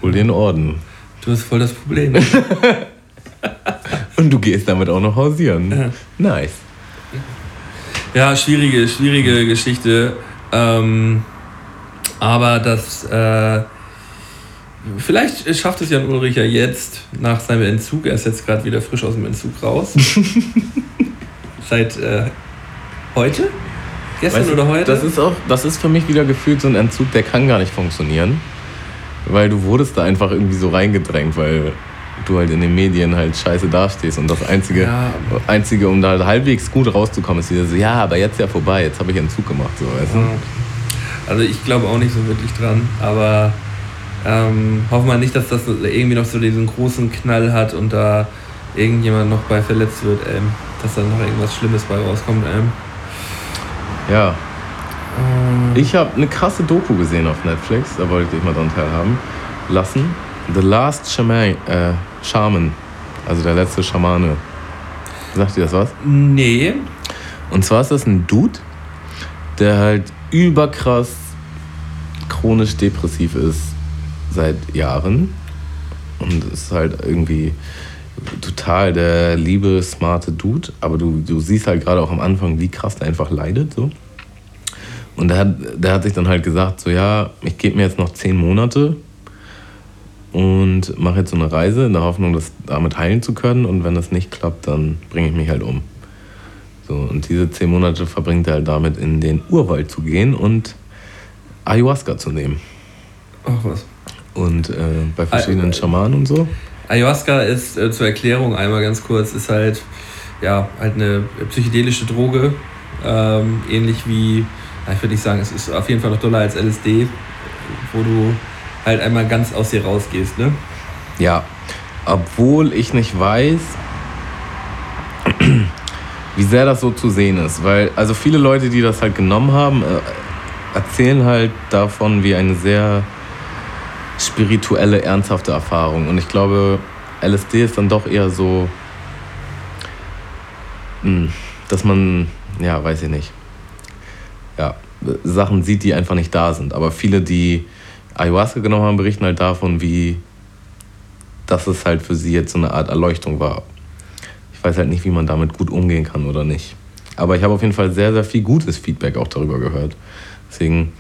hol den Orden. Du hast voll das Problem. Und du gehst damit auch noch hausieren. Ja. Nice. Ja, schwierige, schwierige Geschichte. Ähm, aber das. Äh, vielleicht schafft es Jan Ulrich ja jetzt nach seinem Entzug. Er ist jetzt gerade wieder frisch aus dem Entzug raus. Seit äh, heute? Gestern Weißt oder heute? Das ist auch, das ist für mich wieder gefühlt so ein Entzug, der kann gar nicht funktionieren. Weil du wurdest da einfach irgendwie so reingedrängt, weil du halt in den Medien halt scheiße dastehst. Und das Einzige, Ja. Einzige um da halt halbwegs gut rauszukommen, ist wieder so, ja, aber jetzt ja vorbei, jetzt habe ich Entzug gemacht, so, weißt du? Ja. Also ich glaube auch nicht so wirklich dran, aber ähm, hoffen wir nicht, dass das irgendwie noch so diesen großen Knall hat und da irgendjemand noch bei verletzt wird, ähm, dass da noch irgendwas Schlimmes bei rauskommt. Ähm. Ja. Ich habe eine krasse Doku gesehen auf Netflix, da wollte ich dich mal dran teilhaben lassen. The Last Shaman, äh, Shaman, also der letzte Schamane. Sagt dir das was? Nee, Und zwar ist das ein Dude, der halt überkrass chronisch depressiv ist seit Jahren. Und ist halt irgendwie total der liebe, smarte Dude. Aber du, du siehst halt gerade auch am Anfang, wie krass der einfach leidet. So. Und der hat, der hat sich dann halt gesagt, so ja, ich gebe mir jetzt noch zehn Monate und mache jetzt so eine Reise in der Hoffnung, das damit heilen zu können. Und wenn das nicht klappt, dann bringe ich mich halt um. So, und diese zehn Monate verbringt er halt damit, in den Urwald zu gehen und Ayahuasca zu nehmen. ach was. Und äh, bei verschiedenen Schamanen und so. Ayahuasca ist äh, zur Erklärung einmal ganz kurz, ist halt, ja, halt eine psychedelische Droge, ähm, ähnlich wie, ich würde nicht sagen, es ist auf jeden Fall noch doller als LSD, wo du halt einmal ganz aus dir rausgehst, ne? Ja, obwohl ich nicht weiß, wie sehr das so zu sehen ist. Weil, also viele Leute, die das halt genommen haben, äh, erzählen halt davon wie eine sehr spirituelle, ernsthafte Erfahrung. Und ich glaube, LSD ist dann doch eher so, mh, dass man, ja, weiß ich nicht, ja, Sachen sieht, die einfach nicht da sind. Aber viele, die Ayahuasca genommen haben, berichten halt davon, wie dass es halt für sie jetzt so eine Art Erleuchtung war. Ich weiß halt nicht, wie man damit gut umgehen kann oder nicht. Aber ich habe auf jeden Fall sehr, sehr viel gutes Feedback auch darüber gehört. Deswegen,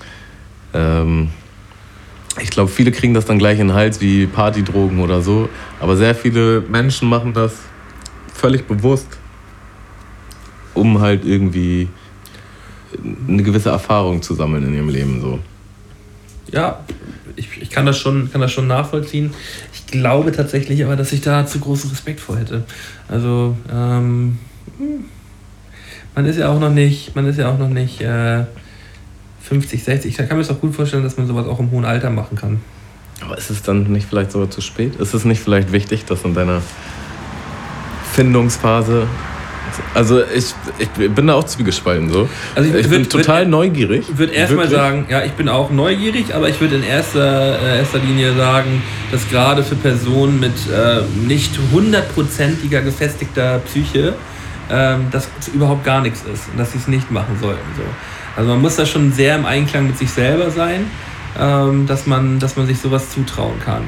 ähm, ich glaube, viele kriegen das dann gleich in den Hals wie Partydrogen oder so. Aber sehr viele Menschen machen das völlig bewusst, um halt irgendwie eine gewisse Erfahrung zu sammeln in ihrem Leben. So. Ja, ich, ich kann, das schon, kann das schon nachvollziehen. Ich glaube tatsächlich aber, dass ich da zu großen Respekt vor hätte. Also, ähm, hm, man ist ja auch noch nicht, man ist ja auch noch nicht äh, 50, 60. Ich kann mir das auch gut vorstellen, dass man sowas auch im hohen Alter machen kann. Aber ist es dann nicht vielleicht sogar zu spät? Ist es nicht vielleicht wichtig, dass in deiner Findungsphase. Also ich, ich bin da auch zwiegespalten so. Also ich ich bin würd- total würd- neugierig. Ich würde erstmal sagen, ja, ich bin auch neugierig, aber ich würde in erster, äh, erster Linie sagen, dass gerade für Personen mit äh, nicht hundertprozentiger gefestigter Psyche ähm, das überhaupt gar nichts ist und dass sie es nicht machen sollten. So. Also man muss da schon sehr im Einklang mit sich selber sein, ähm, dass, man, dass man sich sowas zutrauen kann.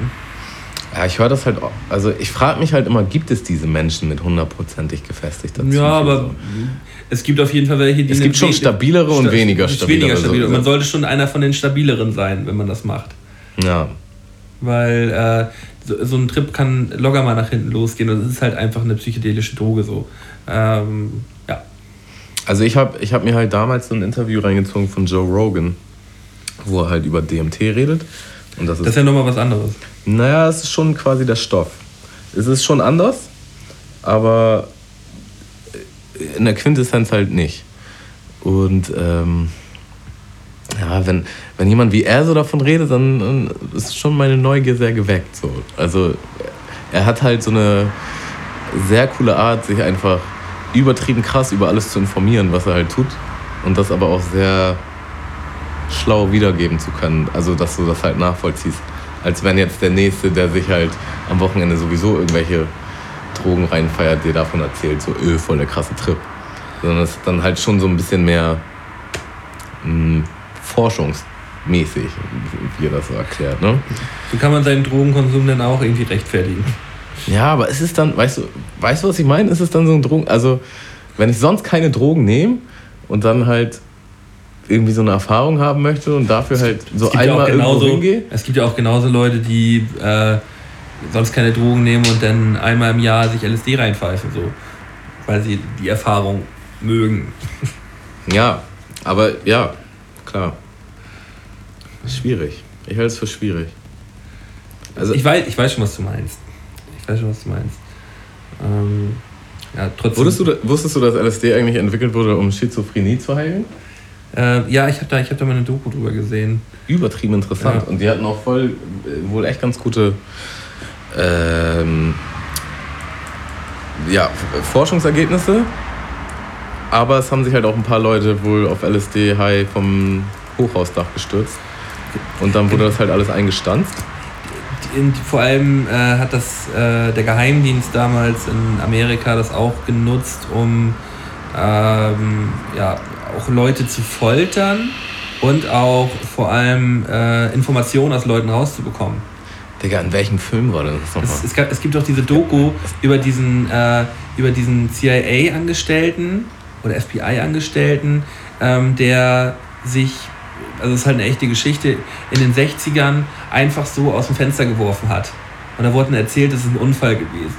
Ja, ich höre das halt. Also ich frage mich halt immer, gibt es diese Menschen mit hundertprozentig gefestigter Psyche? Ja, aber so? es gibt auf jeden Fall welche, die... Es gibt schon stabilere und sta- weniger nicht stabile. Weniger stabile. Man sollte schon einer von den stabileren sein, wenn man das macht. Ja, Weil äh, so, so ein Trip kann locker mal nach hinten losgehen und es ist halt einfach eine psychedelische Droge so. Ähm, ja. also ich habe ich hab mir halt damals so ein Interview reingezogen von Joe Rogan, wo er halt über DMT redet. Und das ist Das ist ja nochmal was anderes. Naja, es ist schon quasi der Stoff. Es ist schon anders, aber in der Quintessenz halt nicht. Und ähm, ja, wenn, wenn jemand wie er so davon redet, dann, dann ist schon meine Neugier sehr geweckt. So. Also er hat halt so eine sehr coole Art, sich einfach übertrieben krass über alles zu informieren, was er halt tut. Und das aber auch sehr schlau wiedergeben zu können. Also, dass du das halt nachvollziehst. Als wenn jetzt der Nächste, der sich halt am Wochenende sowieso irgendwelche Drogen reinfeiert, dir davon erzählt, so, öh, voll der krasse Trip. Sondern es ist dann halt schon so ein bisschen mehr mh, forschungsmäßig, wie er das so erklärt. Ne? So kann man seinen Drogenkonsum dann auch irgendwie rechtfertigen. Ja, aber ist es dann, weißt du, weißt du, was ich meine? Ist es dann so ein Drogen, also wenn ich sonst keine Drogen nehme und dann halt irgendwie so eine Erfahrung haben möchte und dafür halt so gibt, ja einmal auch irgendwo genauso, hingehe? es gibt ja auch genauso Leute, die äh, sonst keine Drogen nehmen und dann einmal im Jahr sich LSD reinpfeifen, so, weil sie die Erfahrung mögen. Ja, aber ja, klar. Schwierig. Ich halte es für schwierig. Also, Ich weiß, ich weiß schon, was du meinst. Ich weiß schon, was du meinst. Ähm, ja, trotzdem. wusstest, du, wusstest du, dass LSD eigentlich entwickelt wurde, um Schizophrenie zu heilen? Äh, ja, ich habe da, ich hab da mal eine Doku drüber gesehen. Übertrieben interessant. Ja. Und die hatten auch voll, äh, wohl echt ganz gute ähm, ja, Forschungsergebnisse. Aber es haben sich halt auch ein paar Leute wohl auf LSD High vom Hochhausdach gestürzt. Und dann wurde das halt alles eingestanzt. In, vor allem äh, hat das äh, der Geheimdienst damals in Amerika das auch genutzt, um ähm, ja, auch Leute zu foltern und auch vor allem äh, Informationen aus Leuten rauszubekommen. Digga, in welchem Film war das Es, nochmal? es, gab, es gibt doch diese Doku über diesen, äh, über diesen CIA-Angestellten oder FBI-Angestellten, ähm, der sich, also es ist halt eine echte Geschichte, in den 60ern einfach so aus dem Fenster geworfen hat. Und da wurde dann erzählt, es ist ein Unfall gewesen.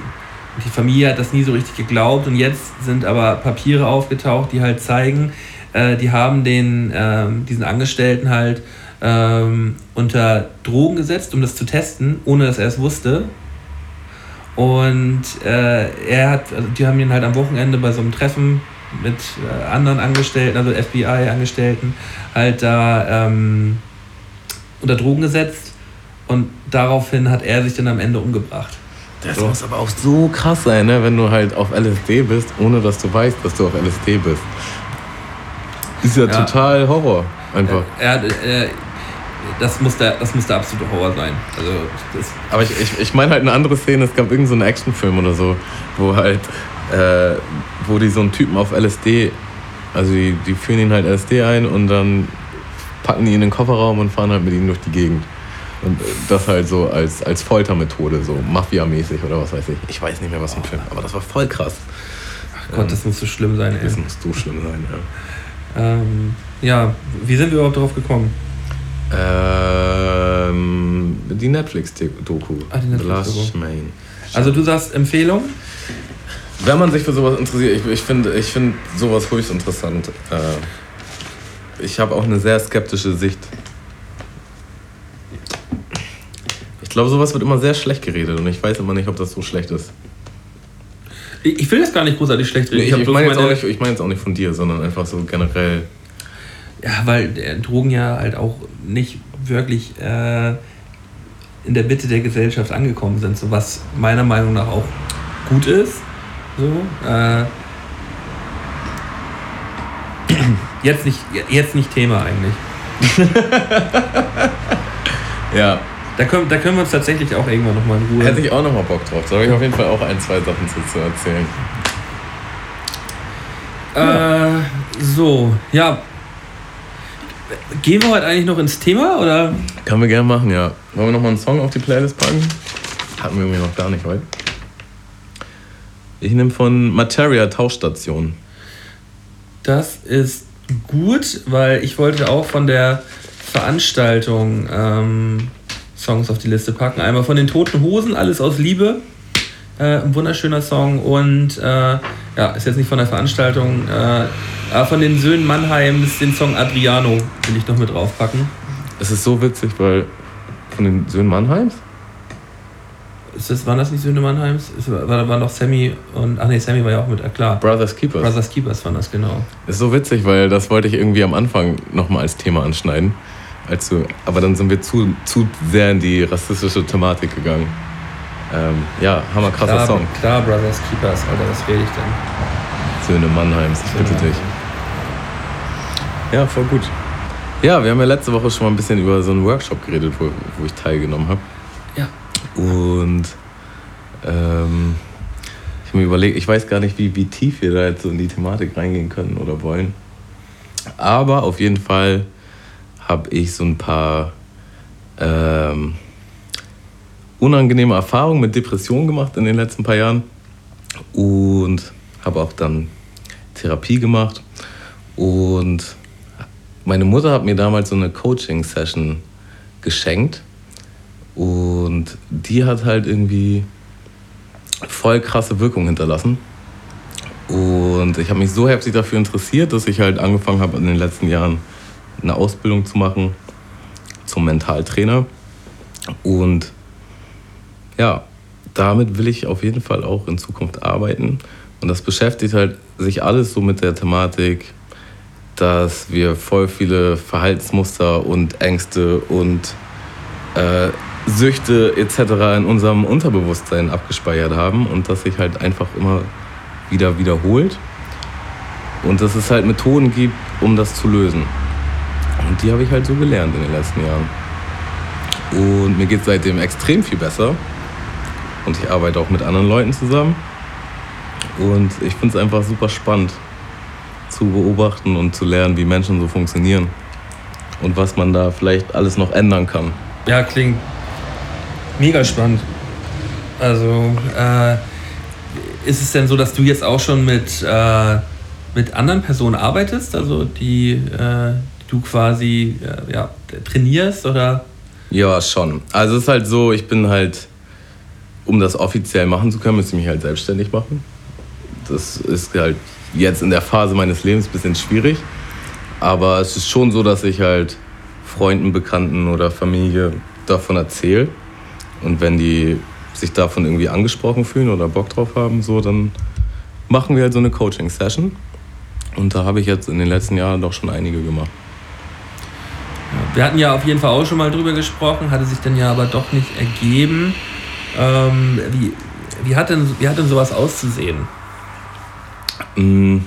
Und die Familie hat das nie so richtig geglaubt und jetzt sind aber Papiere aufgetaucht, die halt zeigen, äh, die haben den, ähm, diesen Angestellten halt ähm, unter Drogen gesetzt, um das zu testen, ohne dass er es wusste. Und äh, er hat, also die haben ihn halt am Wochenende bei so einem Treffen mit äh, anderen Angestellten, also FBI-Angestellten, halt da ähm, unter Drogen gesetzt. Und daraufhin hat er sich dann am Ende umgebracht. Das muss aber auch so krass sein, ne? wenn du halt auf LSD bist, ohne dass du weißt, dass du auf LSD bist. Ist ja, Ja. total Horror. Einfach. Hat, äh, das, muss der, das muss der absolute Horror sein. Also Aber ich, ich, ich meine halt eine andere Szene, es gab irgendeinen so einen Actionfilm oder so, wo halt, äh, wo die so einen Typen auf LSD, also die, die führen ihn halt LSD ein und dann packen die ihn in den Kofferraum und fahren halt mit ihm durch die Gegend. Und äh, das halt so als, als Foltermethode, so Mafia-mäßig oder was weiß ich. Ich weiß nicht mehr, was für ein Film, aber das war voll krass. Gott, das muss so schlimm sein, ey. Das muss so schlimm sein, ja. Ähm, ja, wie sind wir überhaupt drauf gekommen? Ähm, die Netflix-Doku. Ah, die Netflix-Doku. Main. Also du sagst Empfehlung? Wenn man sich für sowas interessiert, ich, ich finde ich find sowas höchst interessant. Äh, ich habe auch eine sehr skeptische Sicht. Ich glaube, sowas wird immer sehr schlecht geredet und ich weiß immer nicht, ob das so schlecht ist. Ich, ich will das gar nicht großartig schlecht reden. Ich, hab ich bloß meine jetzt, auch nicht- ich mein jetzt auch nicht von dir, sondern einfach so generell. Ja, weil äh, Drogen ja halt auch nicht wirklich äh, in der Mitte der Gesellschaft angekommen sind, so was meiner Meinung nach auch gut ist. So, äh, jetzt, nicht, jetzt nicht Thema eigentlich. Ja, Da können, da können wir uns tatsächlich auch irgendwann nochmal in Ruhe. hätte ich auch nochmal Bock drauf. Da habe ich auf jeden Fall auch ein, zwei Sachen zu, zu erzählen. Äh, so, ja. Gehen wir heute eigentlich noch ins Thema oder? Können wir gerne machen, ja. Wollen wir nochmal einen Song auf die Playlist packen? Hatten wir irgendwie noch gar nicht heute. Ich nehme von Materia Tauschstation. Das ist gut, weil ich wollte auch von der Veranstaltung ähm, Songs auf die Liste packen. Einmal von den Toten Hosen, alles aus Liebe. Äh, ein wunderschöner Song und äh, ja, ist jetzt nicht von der Veranstaltung, äh, aber von den Söhnen Mannheim ist den Song Adriano, will ich noch mit draufpacken. Es ist so witzig, weil von den Söhnen Mannheims? Ist das, waren das nicht Söhne Mannheims? Es war, war, doch Sammy und, ach nee, Sammy war ja auch mit, ah, klar. Brothers Keepers. Brothers Keepers waren das, genau. Ist so witzig, weil das wollte ich irgendwie am Anfang nochmal als Thema anschneiden. Als du, aber dann sind wir zu, zu sehr in die rassistische Thematik gegangen. Ähm, ja, hammer krasser Klar, Song. klar, Brothers Keepers, Alter, was rede ich denn? Söhne Mannheims, ich bitte dich. Ja, voll gut. Ja, wir haben ja letzte Woche schon mal ein bisschen über so einen Workshop geredet, wo, wo ich teilgenommen habe. Ja. Und ähm, ich habe mir überlegt, ich weiß gar nicht, wie, wie tief wir da jetzt so in die Thematik reingehen können oder wollen. Aber auf jeden Fall habe ich so ein paar ähm, unangenehme Erfahrungen mit Depressionen gemacht in den letzten paar Jahren und habe auch dann Therapie gemacht. Und meine Mutter hat mir damals so eine Coaching-Session geschenkt und die hat halt irgendwie voll krasse Wirkung hinterlassen. Und ich habe mich so heftig dafür interessiert, dass ich halt angefangen habe in den letzten Jahren eine Ausbildung zu machen zum Mentaltrainer. Und ja, damit will ich auf jeden Fall auch in Zukunft arbeiten. Und das beschäftigt halt sich alles so mit der Thematik, dass wir voll viele Verhaltensmuster und Ängste und äh, Süchte etc. in unserem Unterbewusstsein abgespeichert haben und das sich halt einfach immer wieder wiederholt. Und dass es halt Methoden gibt, um das zu lösen. Und die habe ich halt so gelernt in den letzten Jahren. Und mir geht es seitdem extrem viel besser. Und ich arbeite auch mit anderen Leuten zusammen. Und ich finde es einfach super spannend zu beobachten und zu lernen, wie Menschen so funktionieren. Und was man da vielleicht alles noch ändern kann. Ja, klingt mega spannend. Also, äh, ist es denn so, dass du jetzt auch schon mit, äh, mit anderen Personen arbeitest, also die äh, du quasi äh, ja, trainierst oder? Ja, schon. Also es ist halt so, ich bin halt, um das offiziell machen zu können, müsste ich mich halt selbstständig machen. Das ist halt jetzt in der Phase meines Lebens ein bisschen schwierig. Aber es ist schon so, dass ich halt Freunden, Bekannten oder Familie davon erzähle. Und wenn die sich davon irgendwie angesprochen fühlen oder Bock drauf haben, so, dann machen wir halt so eine Coaching-Session. Und da habe ich jetzt in den letzten Jahren doch schon einige gemacht. Wir hatten ja auf jeden Fall auch schon mal drüber gesprochen, hatte sich dann ja aber doch nicht ergeben. Ähm, wie, wie, hat denn, wie hat denn sowas auszusehen? Mm.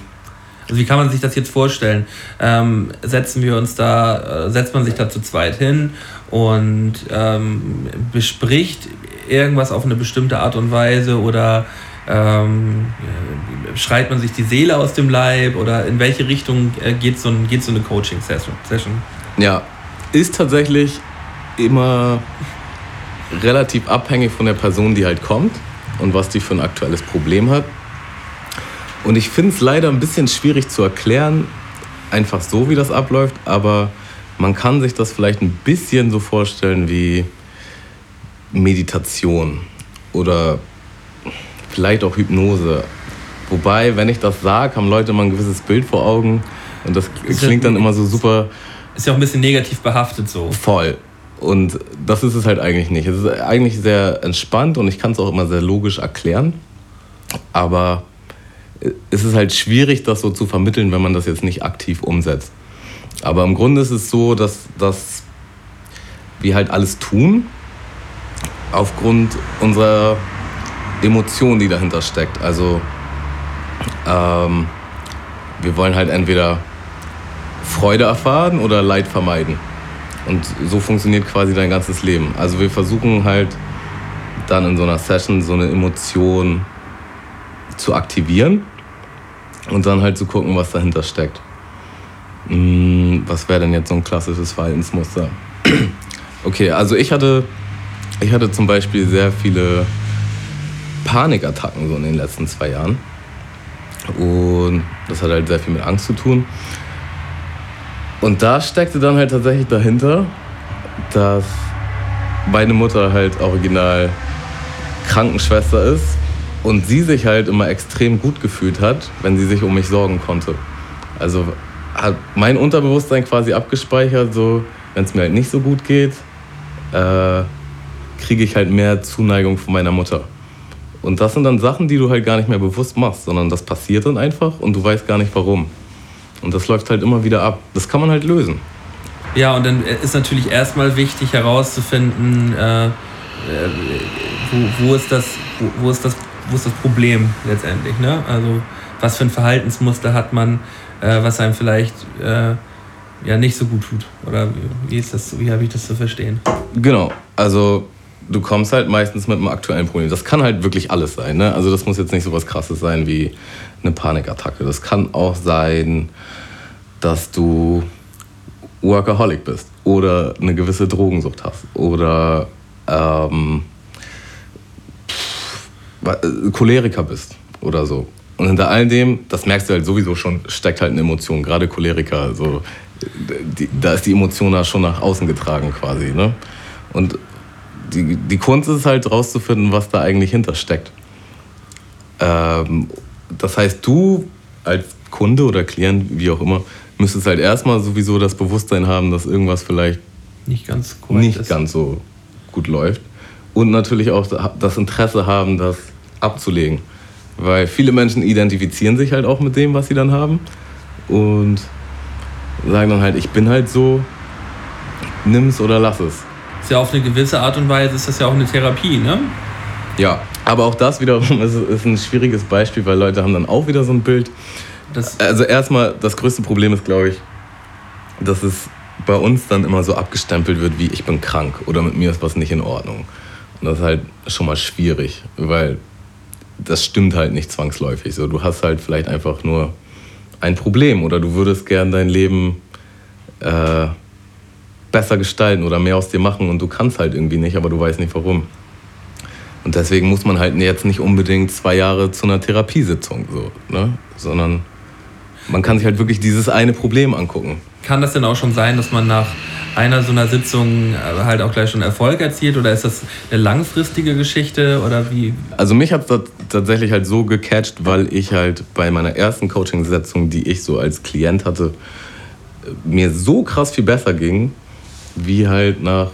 Also wie kann man sich das jetzt vorstellen? Ähm, setzen wir uns da, äh, setzt man sich da zu zweit hin und ähm, bespricht irgendwas auf eine bestimmte Art und Weise oder ähm, schreit man sich die Seele aus dem Leib oder in welche Richtung äh, geht, so ein, geht so eine Coaching-Session? Ja, ist tatsächlich immer relativ abhängig von der Person, die halt kommt und was die für ein aktuelles Problem hat. Und ich finde es leider ein bisschen schwierig zu erklären, einfach so, wie das abläuft, aber man kann sich das vielleicht ein bisschen so vorstellen wie Meditation oder vielleicht auch Hypnose. Wobei, wenn ich das sage, haben Leute mal ein gewisses Bild vor Augen und das klingt dann immer so super. Ist ja auch ein bisschen negativ behaftet so. Voll. Und das ist es halt eigentlich nicht. Es ist eigentlich sehr entspannt und ich kann es auch immer sehr logisch erklären. Aber es ist halt schwierig, das so zu vermitteln, wenn man das jetzt nicht aktiv umsetzt. Aber im Grunde ist es so, dass, dass wir halt alles tun aufgrund unserer Emotion, die dahinter steckt. Also ähm, wir wollen halt entweder Freude erfahren oder Leid vermeiden. Und so funktioniert quasi dein ganzes Leben. Also wir versuchen halt dann in so einer Session so eine Emotion zu aktivieren und dann halt zu gucken, was dahinter steckt. Hm, was wäre denn jetzt so ein klassisches Verhaltensmuster? Okay, also ich hatte, ich hatte zum Beispiel sehr viele Panikattacken so in den letzten zwei Jahren. Und das hat halt sehr viel mit Angst zu tun. Und da steckte dann halt tatsächlich dahinter, dass meine Mutter halt original Krankenschwester ist und sie sich halt immer extrem gut gefühlt hat, wenn sie sich um mich sorgen konnte. Also hat mein Unterbewusstsein quasi abgespeichert, so wenn es mir halt nicht so gut geht, äh, kriege ich halt mehr Zuneigung von meiner Mutter. Und das sind dann Sachen, die du halt gar nicht mehr bewusst machst, sondern das passiert dann einfach und du weißt gar nicht warum. Und das läuft halt immer wieder ab. Das kann man halt lösen. Ja, und dann ist natürlich erstmal wichtig herauszufinden, äh, äh wo, wo, ist das, wo, wo, ist das, wo ist das Problem letztendlich. Ne? Also was für ein Verhaltensmuster hat man, äh, was einem vielleicht äh, ja nicht so gut tut. Oder wie ist das, wie habe ich das zu verstehen? Genau, also du kommst halt meistens mit einem aktuellen Problem. Das kann halt wirklich alles sein. Ne? Also das muss jetzt nicht so was krasses sein wie eine Panikattacke. Das kann auch sein, dass du Workaholic bist oder eine gewisse Drogensucht hast oder ähm, äh, Choleriker bist oder so. Und hinter all dem, das merkst du halt sowieso schon, steckt halt eine Emotion. Gerade Choleriker, also, die, da ist die Emotion da schon nach außen getragen quasi. Ne? Und die, die Kunst ist halt rauszufinden, was da eigentlich hintersteckt. Ähm, das heißt, du als Kunde oder Klient, wie auch immer, müsstest halt erstmal sowieso das Bewusstsein haben, dass irgendwas vielleicht nicht ganz, nicht ist. ganz so gut läuft. Und natürlich auch das Interesse haben, das abzulegen. Weil viele Menschen identifizieren sich halt auch mit dem, was sie dann haben. Und sagen dann halt, ich bin halt so, nimm's oder lass es. Ist ja auf eine gewisse Art und Weise ist das ja auch eine Therapie, ne? Ja, aber auch das wiederum ist, ist ein schwieriges Beispiel, weil Leute haben dann auch wieder so ein Bild. Das also erstmal, das größte Problem ist, glaube ich, dass es bei uns dann immer so abgestempelt wird, wie ich bin krank oder mit mir ist was nicht in Ordnung. Und das ist halt schon mal schwierig, weil das stimmt halt nicht zwangsläufig. So, du hast halt vielleicht einfach nur ein Problem oder du würdest gern dein Leben äh, besser gestalten oder mehr aus dir machen und du kannst halt irgendwie nicht, aber du weißt nicht warum. Und deswegen muss man halt jetzt nicht unbedingt zwei Jahre zu einer Therapiesitzung, so, ne? sondern man kann sich halt wirklich dieses eine Problem angucken. Kann das denn auch schon sein, dass man nach einer so einer Sitzung äh, halt auch gleich schon Erfolg erzielt oder ist das eine langfristige Geschichte oder wie? Also mich hat das tatsächlich halt so gecatcht, weil ich halt bei meiner ersten Coaching-Sitzung, die ich so als Klient hatte, mir so krass viel besser ging, wie halt nach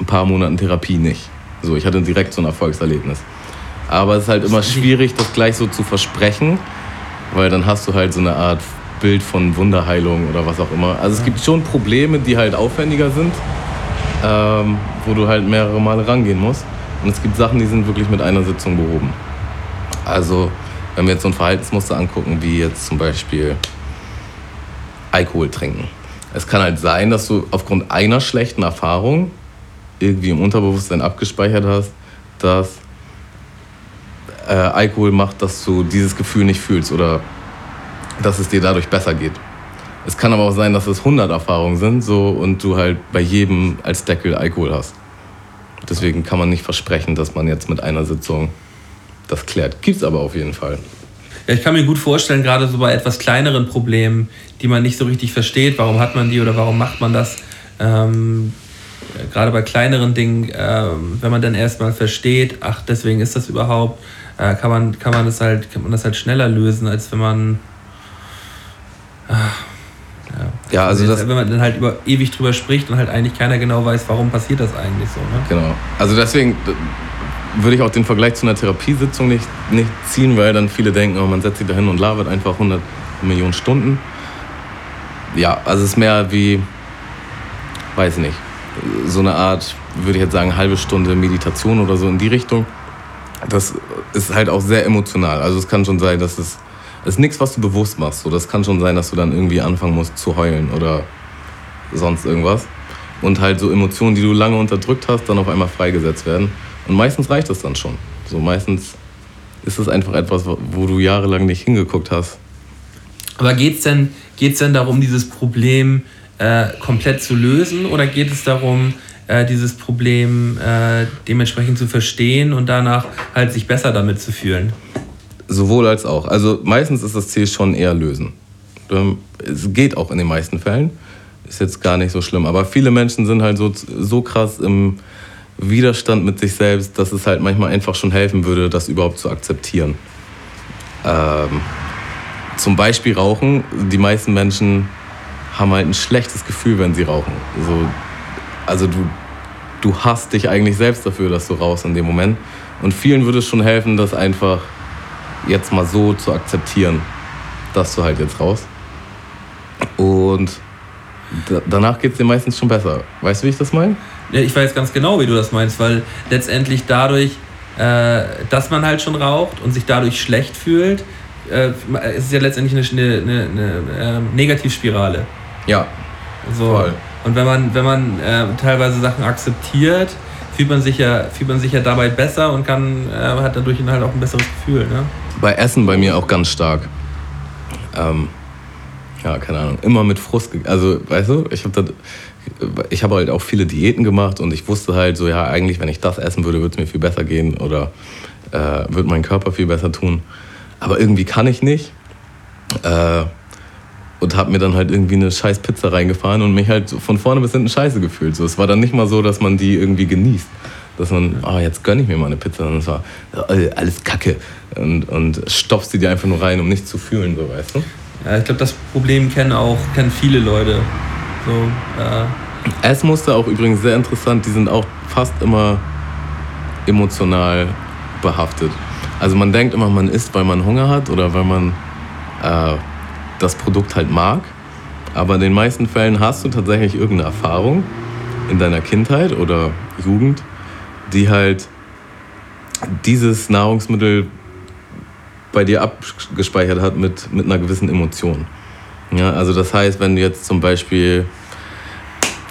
ein paar Monaten Therapie nicht. So, ich hatte direkt so ein Erfolgserlebnis. Aber es ist halt immer schwierig, das gleich so zu versprechen, weil dann hast du halt so eine Art Bild von Wunderheilung oder was auch immer. Also es gibt schon Probleme, die halt aufwendiger sind, ähm, wo du halt mehrere Male rangehen musst. Und es gibt Sachen, die sind wirklich mit einer Sitzung behoben. Also wenn wir jetzt so ein Verhaltensmuster angucken, wie jetzt zum Beispiel Alkohol trinken. Es kann halt sein, dass du aufgrund einer schlechten Erfahrung irgendwie im Unterbewusstsein abgespeichert hast, dass äh, Alkohol macht, dass du dieses Gefühl nicht fühlst oder dass es dir dadurch besser geht. Es kann aber auch sein, dass es 100 Erfahrungen sind so, und du halt bei jedem als Deckel Alkohol hast. Deswegen kann man nicht versprechen, dass man jetzt mit einer Sitzung das klärt. Gibt es aber auf jeden Fall. Ja, ich kann mir gut vorstellen, gerade so bei etwas kleineren Problemen, die man nicht so richtig versteht, warum hat man die oder warum macht man das. Ähm, gerade bei kleineren Dingen, äh, wenn man dann erstmal versteht, ach, deswegen ist das überhaupt, äh, kann, man, kann, man das halt, kann man das halt schneller lösen, als wenn man ja. ja, also das, wenn man dann halt über, ewig drüber spricht und halt eigentlich keiner genau weiß, warum passiert das eigentlich so. Ne? Genau. Also deswegen würde ich auch den Vergleich zu einer Therapiesitzung nicht, nicht ziehen, weil dann viele denken, oh, man setzt sich da hin und labert einfach 100 Millionen Stunden. Ja, also es ist mehr wie, weiß nicht, so eine Art, würde ich jetzt sagen, halbe Stunde Meditation oder so in die Richtung. Das ist halt auch sehr emotional. Also es kann schon sein, dass es ist nichts, was du bewusst machst. So, das kann schon sein, dass du dann irgendwie anfangen musst zu heulen oder sonst irgendwas. Und halt so Emotionen, die du lange unterdrückt hast, dann auf einmal freigesetzt werden. Und meistens reicht das dann schon. So meistens ist es einfach etwas, wo du jahrelang nicht hingeguckt hast. Aber geht es denn, geht's denn darum, dieses Problem äh, komplett zu lösen oder geht es darum, äh, dieses Problem äh, dementsprechend zu verstehen und danach halt sich besser damit zu fühlen? Sowohl als auch. Also meistens ist das Ziel schon eher lösen. Ähm, es geht auch in den meisten Fällen. Ist jetzt gar nicht so schlimm. Aber viele Menschen sind halt so, so krass im Widerstand mit sich selbst, dass es halt manchmal einfach schon helfen würde, das überhaupt zu akzeptieren. Ähm, zum Beispiel Rauchen. Die meisten Menschen haben halt ein schlechtes Gefühl, wenn sie rauchen. So, also du, du hasst dich eigentlich selbst dafür, dass du rauchst in dem Moment. Und vielen würde es schon helfen, das einfach jetzt mal so zu akzeptieren, dass du halt jetzt raus. Und danach geht es dir meistens schon besser. Weißt du, wie ich das meine? Ja, ich weiß ganz genau, wie du das meinst, weil letztendlich dadurch, äh, dass man halt schon raucht und sich dadurch schlecht fühlt, äh, es ja letztendlich eine, eine, eine, eine äh, Negativspirale. Ja. So. Voll. Und wenn man, wenn man äh, teilweise Sachen akzeptiert, fühlt man sich ja, fühlt man sich ja dabei besser und kann, äh, hat dadurch halt auch ein besseres Gefühl. Ne? Bei Essen bei mir auch ganz stark. Ähm, ja, keine Ahnung, immer mit Frust. Also, weißt du, ich habe ich habe halt auch viele Diäten gemacht und ich wusste halt so, ja, eigentlich, wenn ich das essen würde, würde es mir viel besser gehen oder äh, würde mein Körper viel besser tun. Aber irgendwie kann ich nicht. Äh, und habe mir dann halt irgendwie eine scheiß Pizza reingefahren und mich halt von vorne bis hinten scheiße gefühlt. So, es war dann nicht mal so, dass man die irgendwie genießt. Dass man, ah, oh, jetzt gönne ich mir mal eine Pizza. Sondern es war äh, alles Kacke. Und, und stopfst die dir einfach nur rein, um nichts zu fühlen, so weißt du? Ja, ich glaube, das Problem kennen auch kennen viele Leute. So, äh. Essmuster auch übrigens sehr interessant, die sind auch fast immer emotional behaftet. Also man denkt immer, man isst, weil man Hunger hat oder weil man äh, das Produkt halt mag. Aber in den meisten Fällen hast du tatsächlich irgendeine Erfahrung in deiner Kindheit oder Jugend, die halt dieses Nahrungsmittel bei dir abgespeichert hat mit, mit einer gewissen Emotion. Ja, also das heißt, wenn du jetzt zum Beispiel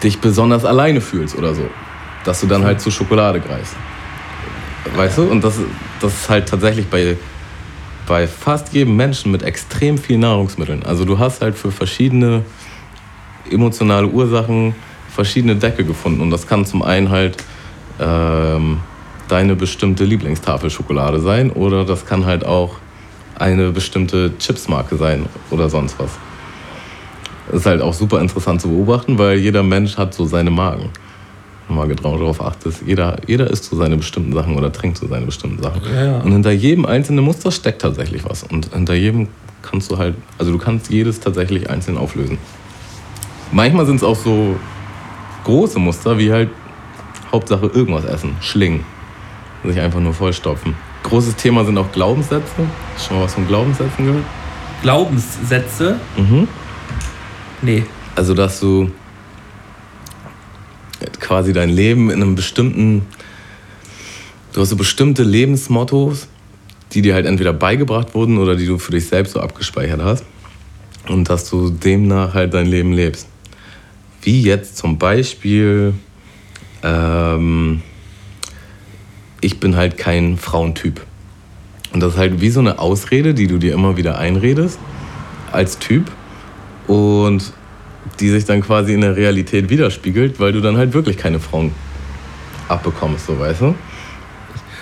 dich besonders alleine fühlst oder so, dass du dann halt zu Schokolade greifst. Weißt du? Und das, das ist halt tatsächlich bei, bei fast jedem Menschen mit extrem vielen Nahrungsmitteln. Also du hast halt für verschiedene emotionale Ursachen verschiedene Decke gefunden. Und das kann zum einen halt ähm, deine bestimmte Lieblingstafel Schokolade sein oder das kann halt auch eine bestimmte Chipsmarke sein oder sonst was. Das ist halt auch super interessant zu beobachten, weil jeder Mensch hat so seine Magen. Man genau darauf achtet, jeder, jeder isst so seine bestimmten Sachen oder trinkt so seine bestimmten Sachen. Ja. Und hinter jedem einzelnen Muster steckt tatsächlich was. Und hinter jedem kannst du halt, also du kannst jedes tatsächlich einzeln auflösen. Manchmal sind es auch so große Muster, wie halt Hauptsache irgendwas essen, schlingen. Sich einfach nur vollstopfen. Großes Thema sind auch Glaubenssätze. Schon mal was von Glaubenssätzen gehört? Glaubenssätze? Mhm. Nee. Also, dass du quasi dein Leben in einem bestimmten. Du hast so bestimmte Lebensmottos, die dir halt entweder beigebracht wurden oder die du für dich selbst so abgespeichert hast. Und dass du demnach halt dein Leben lebst. Wie jetzt zum Beispiel, ähm, ich bin halt kein Frauentyp. Und das ist halt wie so eine Ausrede, die du dir immer wieder einredest als Typ und die sich dann quasi in der Realität widerspiegelt, weil du dann halt wirklich keine Frauen abbekommst, so weißt du?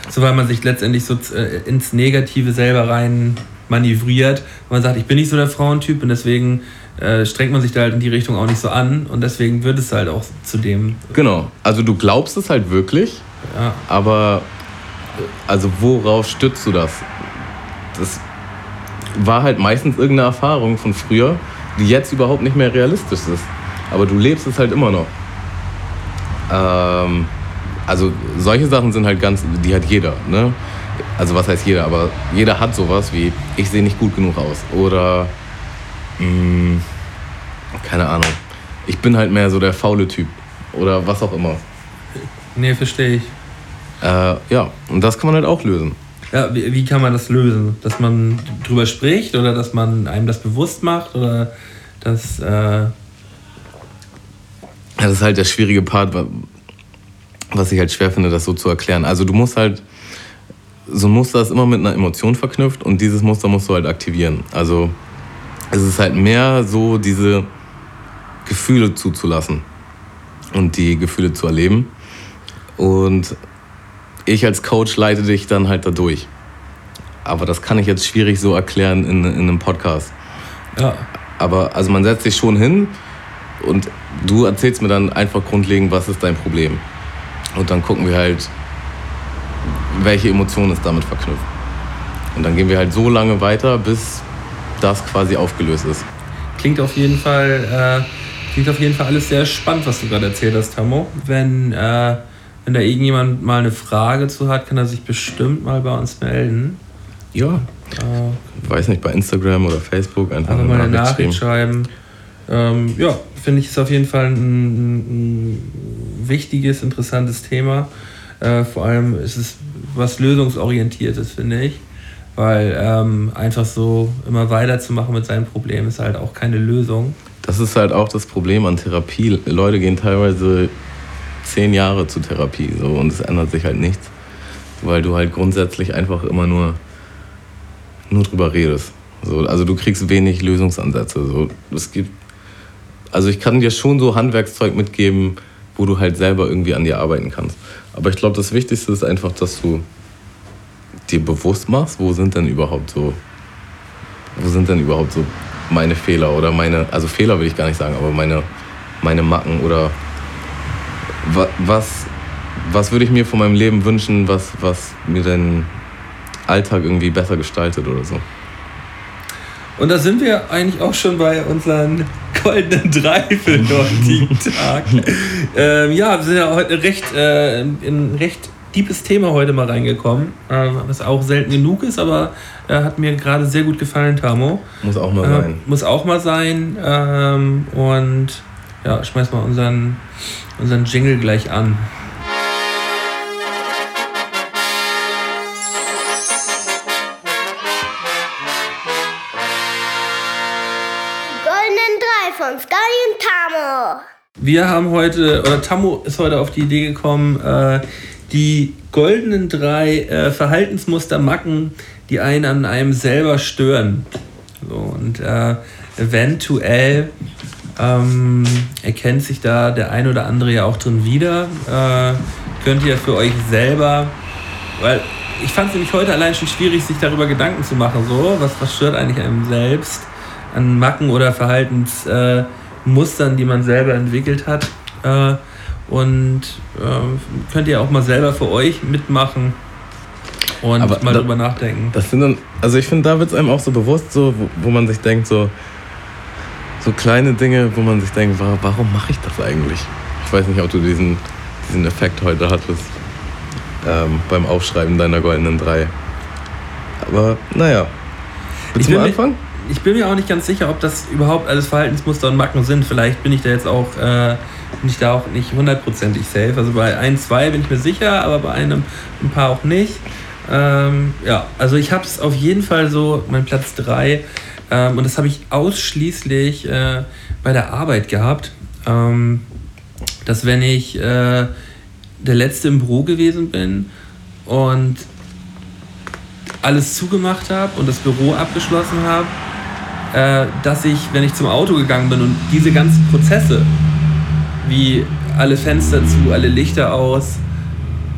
So weil man sich letztendlich so äh, ins Negative selber rein manövriert. Man sagt, ich bin nicht so der Frauentyp und deswegen äh, strengt man sich da halt in die Richtung auch nicht so an und deswegen wird es halt auch zu dem. Genau, also du glaubst es halt wirklich, ja. aber also worauf stützt du das? Das war halt meistens irgendeine Erfahrung von früher, jetzt überhaupt nicht mehr realistisch ist. Aber du lebst es halt immer noch. Ähm, also solche Sachen sind halt ganz, die hat jeder. Ne? Also was heißt jeder? Aber jeder hat sowas wie, ich sehe nicht gut genug aus. Oder, mh, hm, keine Ahnung, ich bin halt mehr so der faule Typ. Oder was auch immer. Nee, verstehe ich. Äh, ja, und das kann man halt auch lösen. Ja, wie, wie, kann man das lösen? Dass man drüber spricht oder dass man einem das bewusst macht oder dass. Äh das ist halt der schwierige Part, was ich halt schwer finde, das so zu erklären. Also du musst halt. So ein Muster ist immer mit einer Emotion verknüpft und dieses Muster musst du halt aktivieren. Also es ist halt mehr so, diese Gefühle zuzulassen und die Gefühle zu erleben. Und ich als Coach leite dich dann halt dadurch. Aber das kann ich jetzt schwierig so erklären in, in einem Podcast. Ja. Aber also man setzt sich schon hin und du erzählst mir dann einfach grundlegend, was ist dein Problem. Und dann gucken wir halt, welche Emotionen ist damit verknüpft. Und dann gehen wir halt so lange weiter, bis das quasi aufgelöst ist. Klingt auf jeden Fall, äh, klingt auf jeden Fall alles sehr spannend, was du gerade erzählt hast, Tamo. Wenn äh wenn da irgendjemand mal eine Frage zu hat, kann er sich bestimmt mal bei uns melden. Ja. Äh, Weiß nicht, bei Instagram oder Facebook einfach, mal eine Nachricht schreiben. Ähm, ja, finde ich, ist auf jeden Fall ein, ein wichtiges, interessantes Thema. Äh, vor allem ist es was lösungsorientiertes, finde ich. Weil ähm, einfach so immer weiterzumachen mit seinem Problem ist halt auch keine Lösung. Das ist halt auch das Problem an Therapie. Leute gehen teilweise zehn Jahre zur Therapie so, und es ändert sich halt nichts, weil du halt grundsätzlich einfach immer nur, nur drüber redest. So, also du kriegst wenig Lösungsansätze. So, es gibt, also ich kann dir schon so Handwerkszeug mitgeben, wo du halt selber irgendwie an dir arbeiten kannst. Aber ich glaube, das Wichtigste ist einfach, dass du dir bewusst machst, wo sind denn überhaupt so, wo sind denn überhaupt so meine Fehler oder meine, also Fehler will ich gar nicht sagen, aber meine, meine Macken oder was, was würde ich mir von meinem Leben wünschen, was, was mir den Alltag irgendwie besser gestaltet oder so. Und da sind wir eigentlich auch schon bei unseren goldenen drei für den heutigen Tag. ähm, ja, wir sind ja heute recht, äh, in recht deepes Thema heute mal reingekommen, äh, was auch selten genug ist, aber äh, hat mir gerade sehr gut gefallen, Tamo. Muss auch mal sein. Äh, muss auch mal sein. Ähm, und ja, schmeiß mal unseren, unseren Jingle gleich an. Goldenen drei von Sky und Tamo. Wir haben heute, oder Tammo ist heute auf die Idee gekommen, äh, die goldenen drei äh, Verhaltensmuster, Macken, die einen an einem selber stören. So, und äh, eventuell ähm, erkennt sich da der ein oder andere ja auch drin wieder. Äh, könnt ihr für euch selber, weil ich fand es nämlich heute allein schon schwierig, sich darüber Gedanken zu machen, so, was, was stört eigentlich einem selbst an Macken oder Verhaltensmustern, die man selber entwickelt hat. Äh, und äh, könnt ihr auch mal selber für euch mitmachen und Aber mal da- drüber nachdenken. Das sind dann, also ich finde, da wird es einem auch so bewusst, so, wo, wo man sich denkt, so, so kleine Dinge, wo man sich denkt, wa- warum mache ich das eigentlich? Ich weiß nicht, ob du diesen, diesen Effekt heute hattest ähm, beim Aufschreiben deiner goldenen drei. Aber naja. Willst du bin mal mir- anfangen? Ich bin mir auch nicht ganz sicher, ob das überhaupt alles Verhaltensmuster und Macken sind. Vielleicht bin ich da jetzt auch, äh, bin ich da auch nicht hundertprozentig safe. Also bei ein, zwei bin ich mir sicher, aber bei einem ein paar auch nicht. Ähm, ja, also ich habe es auf jeden Fall so, mein Platz drei ähm, und das habe ich ausschließlich äh, bei der Arbeit gehabt, ähm, dass wenn ich äh, der Letzte im Büro gewesen bin und alles zugemacht habe und das Büro abgeschlossen habe, äh, dass ich, wenn ich zum Auto gegangen bin und diese ganzen Prozesse, wie alle Fenster zu, alle Lichter aus,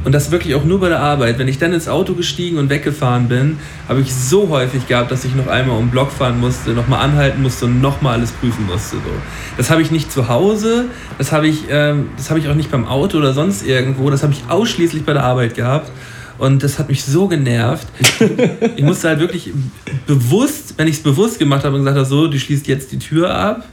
und das wirklich auch nur bei der Arbeit. Wenn ich dann ins Auto gestiegen und weggefahren bin, habe ich so häufig gehabt, dass ich noch einmal um den Block fahren musste, nochmal anhalten musste und nochmal alles prüfen musste. So. Das habe ich nicht zu Hause, das habe ich, ähm, das habe ich auch nicht beim Auto oder sonst irgendwo, das habe ich ausschließlich bei der Arbeit gehabt. Und das hat mich so genervt. Ich musste halt wirklich bewusst, wenn ich es bewusst gemacht habe und gesagt habe, so, du schließt jetzt die Tür ab,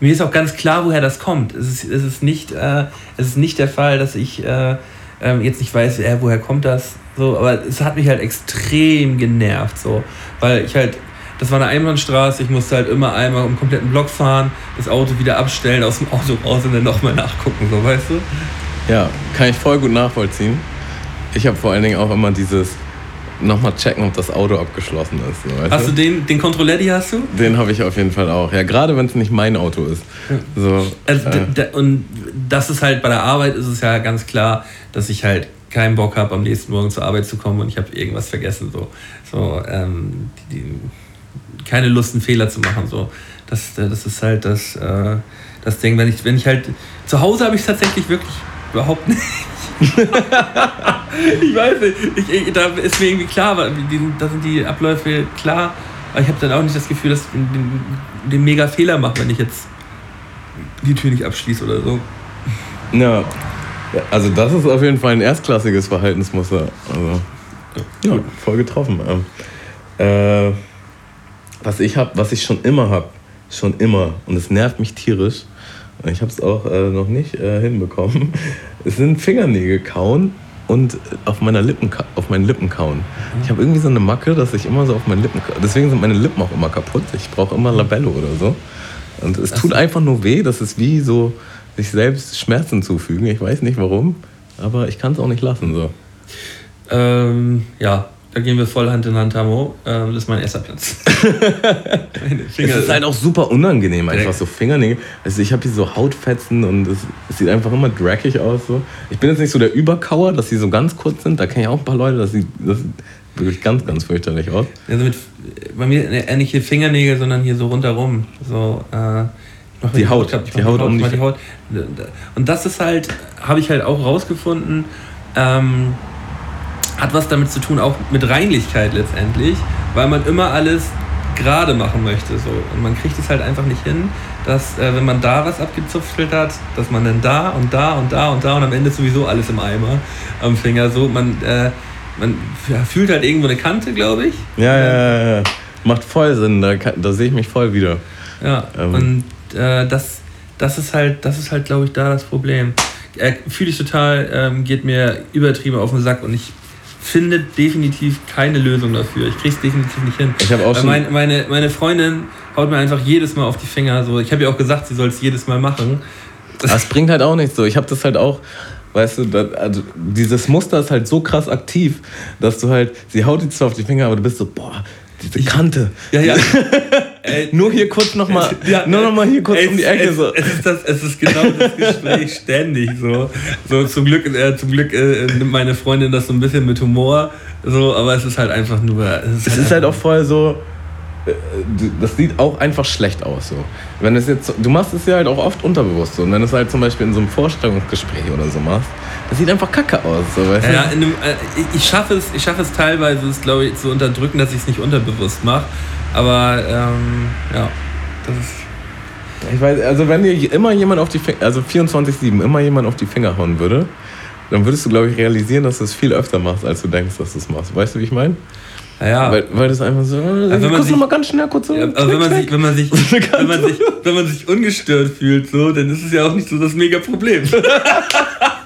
mir ist auch ganz klar, woher das kommt. Es ist, es ist, nicht, äh, es ist nicht der Fall, dass ich äh, ähm, jetzt nicht weiß, äh, woher kommt das. So, aber es hat mich halt extrem genervt, so, weil ich halt, das war eine Einbahnstraße, ich musste halt immer einmal den kompletten Block fahren, das Auto wieder abstellen, aus dem Auto raus und dann nochmal nachgucken, so, weißt du? Ja, kann ich voll gut nachvollziehen. Ich habe vor allen Dingen auch immer dieses nochmal checken, ob das Auto abgeschlossen ist. Hast du den, den Controletti hast du? Den habe ich auf jeden Fall auch. Ja, gerade wenn es nicht mein Auto ist. So, Also, äh, und das ist halt bei der Arbeit ist es ja ganz klar, dass ich halt keinen Bock habe, am nächsten Morgen zur Arbeit zu kommen und ich habe irgendwas vergessen. So, so ähm, die, die, keine Lust, einen Fehler zu machen. So, das, das ist halt das, äh, das Ding. Wenn ich, wenn ich halt zu Hause habe ich es tatsächlich wirklich überhaupt nicht. ich weiß nicht, ich, ich, da ist mir irgendwie klar, da sind die Abläufe klar, aber ich habe dann auch nicht das Gefühl, dass ich den, den, den mega Fehler mache, wenn ich jetzt die Tür nicht abschließe oder so. ja. Also das ist auf jeden Fall ein erstklassiges Verhaltensmuster. Also, ja, voll getroffen. Äh, was ich habe, was ich schon immer habe, schon immer, und es nervt mich tierisch, und ich habe es auch äh, noch nicht äh, hinbekommen, sind Fingernägel kauen und auf, meiner Lippen, auf meinen Lippen kauen. Ich habe irgendwie so eine Macke, dass ich immer so auf meinen Lippen, deswegen sind meine Lippen auch immer kaputt. Ich brauche immer Labello oder so. Und es tut einfach nur weh, das ist wie so sich selbst Schmerzen zufügen. Ich weiß nicht warum, aber ich kann es auch nicht lassen. So. Ähm, ja, da gehen wir voll Hand in Hand, Tamo. Ähm, das ist mein erster Platz. Es ist halt auch super unangenehm, einfach so Fingernägel. Also ich habe hier so Hautfetzen und es, es sieht einfach immer drackig aus. So. Ich bin jetzt nicht so der Überkauer, dass sie so ganz kurz sind. Da kenne ich auch ein paar Leute, das sieht, das sieht wirklich ganz, ganz fürchterlich aus. Also mit, bei mir äh, nicht hier Fingernägel, sondern hier so rundherum. So, äh, Die Haut, ich die mach Haut um die- die Haut. Und das ist halt, habe ich halt auch rausgefunden, ähm, hat was damit zu tun, auch mit Reinlichkeit letztendlich, weil man immer alles gerade machen möchte. So. Und man kriegt es halt einfach nicht hin, dass äh, wenn man da was abgezupft hat, dass man dann da und da und da und da und am Ende sowieso alles im Eimer am Finger. So, man, äh, man fühlt halt irgendwo eine Kante, glaube ich. Ja, ja, ja, ja. Macht voll Sinn, da, kann- da sehe ich mich voll wieder. Ja, Ähm. und äh, das, das ist halt, das ist halt, glaube ich, da das Problem. Äh, Fühle ich total, ähm, geht mir übertrieben auf den Sack und ich finde definitiv keine Lösung dafür. Ich kriege es definitiv nicht hin. Ich habe auch schon. mein, meine, meine Freundin haut mir einfach jedes Mal auf die Finger. So. Ich habe ihr auch gesagt, sie soll es jedes Mal machen. Es bringt halt auch nichts so. Ich habe das halt auch, weißt du, da, also dieses Muster ist halt so krass aktiv, dass du halt, sie haut dir zwar auf die Finger, aber du bist so, boah, diese Kante. Ja, ja. Ey, Nur hier kurz nochmal, Ja, nur noch mal hier kurz es, um die Ecke es, so. Es ist, das, es ist genau das Gespräch ständig so. So zum Glück, äh, zum Glück äh, nimmt meine Freundin das so ein bisschen mit Humor. So, aber es ist halt einfach nur. Es Es ist halt auch voll so, äh, das sieht auch einfach schlecht aus so. Wenn es jetzt, du machst es ja halt auch oft unterbewusst so. Und wenn du es halt zum Beispiel in so einem Vorstellungsgespräch oder so machst, das sieht einfach kacke aus, so, weißt Ja, du? einem, äh, ich- ich schaffe es, ich schaffe es teilweise, es glaube ich zu unterdrücken, dass ich es nicht unterbewusst mache. Aber ähm, ja, das ist. Ich weiß, also wenn dir immer jemand auf die Finger, also 24-7 immer jemand auf die Finger hauen würde, dann würdest du, glaube ich, realisieren, dass du es viel öfter machst, als du denkst, dass du es machst. Weißt du, wie ich meine? Naja, Weil, weil das einfach so, äh, wenn man sich- mal ganz schnell, kurz so. Ja, aber wenn man, sich, wenn, man sich, wenn, man sich, wenn man sich ungestört fühlt, so, dann ist es ja auch nicht so das mega Problem.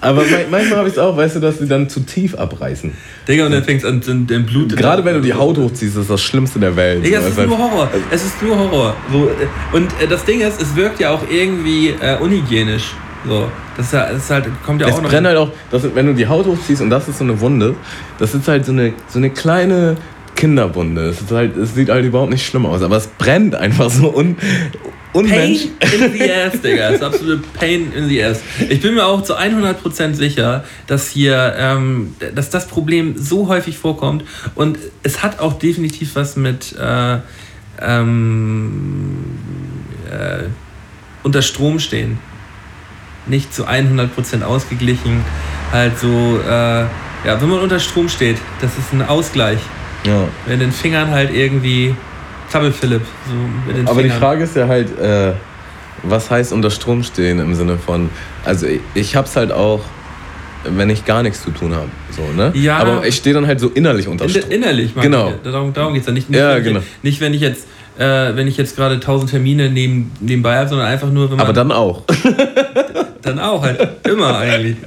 aber man- manchmal habe ich es auch, weißt du, dass sie dann zu tief abreißen. Digga, und dann fängt es an, dann, dann blutet Gerade wenn du die Haut hochziehst, ist das Schlimmste der Welt. Digga, es ist also- nur Horror. Es ist nur Horror. So, äh, und äh, das Ding ist, es wirkt ja auch irgendwie äh, unhygienisch. So, das ist, halt, kommt ja Es auch noch. brennt halt auch, das, wenn du die Haut hochziehst und das ist so eine Wunde, das ist halt so eine, so eine kleine Kinderwunde. Es, halt, es sieht halt überhaupt nicht schlimm aus, aber es brennt einfach so un, Pain unmensch. in the ass, Digga. Das ist absolute Pain in the ass. Ich bin mir auch zu 100% sicher, dass hier, ähm, dass das Problem so häufig vorkommt und es hat auch definitiv was mit äh, ähm, äh, unter Strom stehen. Nicht zu 100% ausgeglichen. Halt so, äh, ja, wenn man unter Strom steht, das ist ein Ausgleich. Ja. Mit den Fingern halt irgendwie, Klappe Philipp, so Aber die. Frage ist ja halt, äh, was heißt unter Strom stehen im Sinne von, also ich, ich hab's halt auch, wenn ich gar nichts zu tun habe. So, ne? Ja. Aber ich stehe dann halt so innerlich unter Strom. innerlich, meine Genau. ich. Darum, darum geht es ja nicht. Nicht, Ja, wenn ich, genau. nicht, wenn ich jetzt, äh, wenn ich jetzt gerade tausend Termine neben, nebenbei habe, sondern einfach nur, wenn man Aber dann auch. dann auch halt immer eigentlich.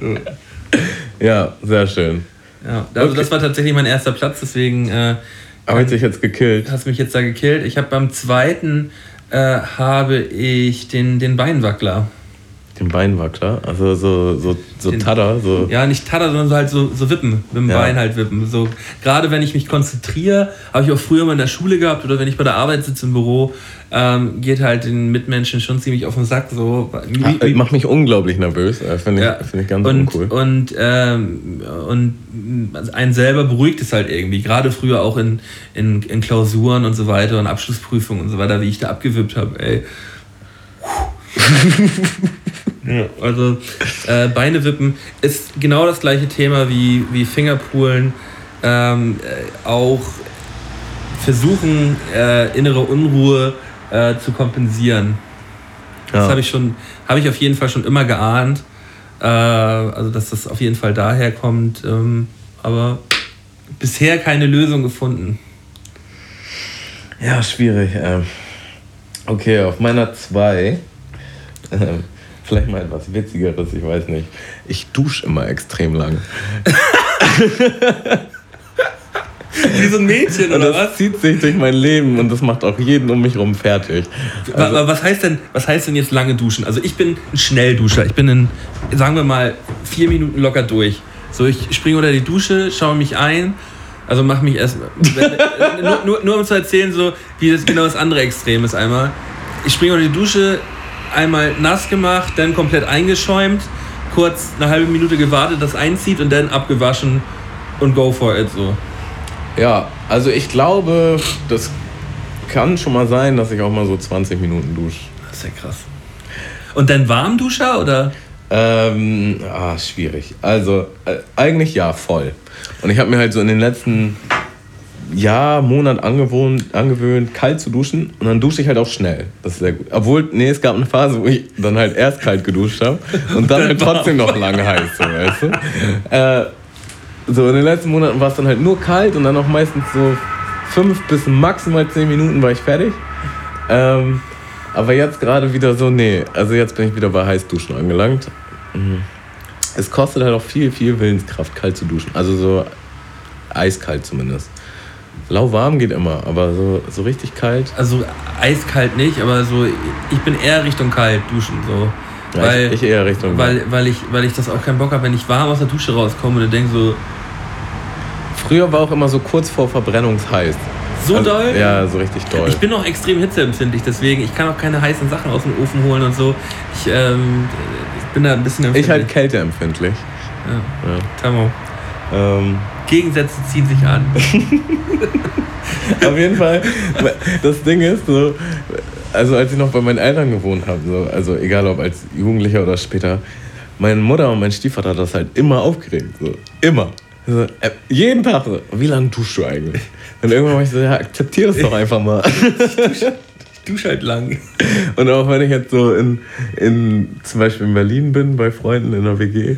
Ja, sehr schön. Ja, also Okay. das war tatsächlich mein erster Platz, deswegen äh, Aber hat sich jetzt gekillt. hast mich jetzt da gekillt. Ich habe beim zweiten äh, habe ich den, den Beinwackler. Den Beinwackler, also so, so, so Den- Tada, so. Ja, nicht Tada, sondern so halt so, so wippen, mit dem Ja. Bein halt wippen. So, gerade wenn ich mich konzentriere, habe ich auch früher mal in der Schule gehabt oder wenn ich bei der Arbeit sitze im Büro, ähm, geht halt den Mitmenschen schon ziemlich auf den Sack. So, wie, macht mich unglaublich nervös. äh, Finde ich, Ja. find ich ganz und, uncool. Und, ähm, und einen selber beruhigt es halt irgendwie. Gerade früher auch in, in, in Klausuren und so weiter und Abschlussprüfungen und so weiter, wie ich da abgewippt habe, ey. ja, also äh, Beine wippen ist genau das gleiche Thema wie, wie Fingerpoolen. Ähm, äh, auch versuchen, äh, innere Unruhe äh, zu kompensieren. Das Ja. habe ich schon, habe ich auf jeden Fall schon immer geahnt. Äh, also dass das auf jeden Fall daher kommt. Ähm, aber bisher keine Lösung gefunden. Ja, schwierig. Ähm. Okay, auf meiner 2. Vielleicht mal etwas Witzigeres, ich weiß nicht. Ich dusche immer extrem lang. Wie so ein Mädchen Und das zieht sich durch mein Leben und das macht auch jeden um mich rum fertig. Wa- wa- was, heißt denn, was heißt denn jetzt lange duschen? Also ich bin ein Schnellduscher. Ich bin in, sagen wir mal, vier Minuten locker durch. So, ich springe unter die Dusche, schaue mich ein, also mach mich erst nur, nur, nur um zu erzählen, so wie das genau das andere Extrem ist einmal. Ich springe unter die Dusche, einmal nass gemacht, dann komplett eingeschäumt, kurz eine halbe Minute gewartet, das einzieht und dann abgewaschen und go for it so. Ja, also ich glaube, das kann schon mal sein, dass ich auch mal so 20 Minuten dusche. Das ist ja krass. Und dann Warmduscher oder? Ähm, ah, schwierig. Also, äh, eigentlich ja, voll. Und ich habe mir halt so in den letzten Jahr, Monat angewohnt, angewöhnt, kalt zu duschen. Und dann dusche ich halt auch schnell. Das ist sehr gut. Obwohl, nee, es gab eine Phase, wo ich dann halt erst kalt geduscht habe und dann halt trotzdem noch lange heiß, so, weißt du? Äh, so, in den letzten Monaten war es dann halt nur kalt und dann auch meistens so fünf bis maximal zehn Minuten war ich fertig. Ähm, aber jetzt gerade wieder so, nee, also jetzt bin ich wieder bei Heißduschen angelangt. Mhm. Es kostet halt auch viel, viel Willenskraft, kalt zu duschen. Also so eiskalt zumindest. Lauwarm geht immer, aber so, so richtig kalt. Also eiskalt nicht, aber so, ich bin eher Richtung kalt duschen. So. Ja, weil, ich, ich eher Richtung weil, weil, ich, weil ich das auch keinen Bock habe, wenn ich warm aus der Dusche rauskomme und denke so, Früher war auch immer so kurz vor Verbrennungsheiß. so Also, doll. Ja, so richtig doll. Ich bin auch extrem hitzeempfindlich, deswegen ich kann auch keine heißen Sachen aus dem Ofen holen und so. Ich, ähm, ich bin da ein bisschen Ich halt empfindlich. kälteempfindlich. Ja. Ja. Tamo. Ähm, Gegensätze ziehen sich an. auf jeden Fall, das Ding ist so, also als ich noch bei meinen Eltern gewohnt habe, so, also egal ob als Jugendlicher oder später, meine Mutter und mein Stiefvater hat das halt immer aufgeregt. So. Immer. So, äh, jeden Tag so, wie lange duschst du eigentlich? Und irgendwann war ich so, ja, akzeptiere es doch einfach mal. Ich dusche halt lang. Und auch wenn ich jetzt so in, in zum Beispiel in Berlin bin, bei Freunden in der WG,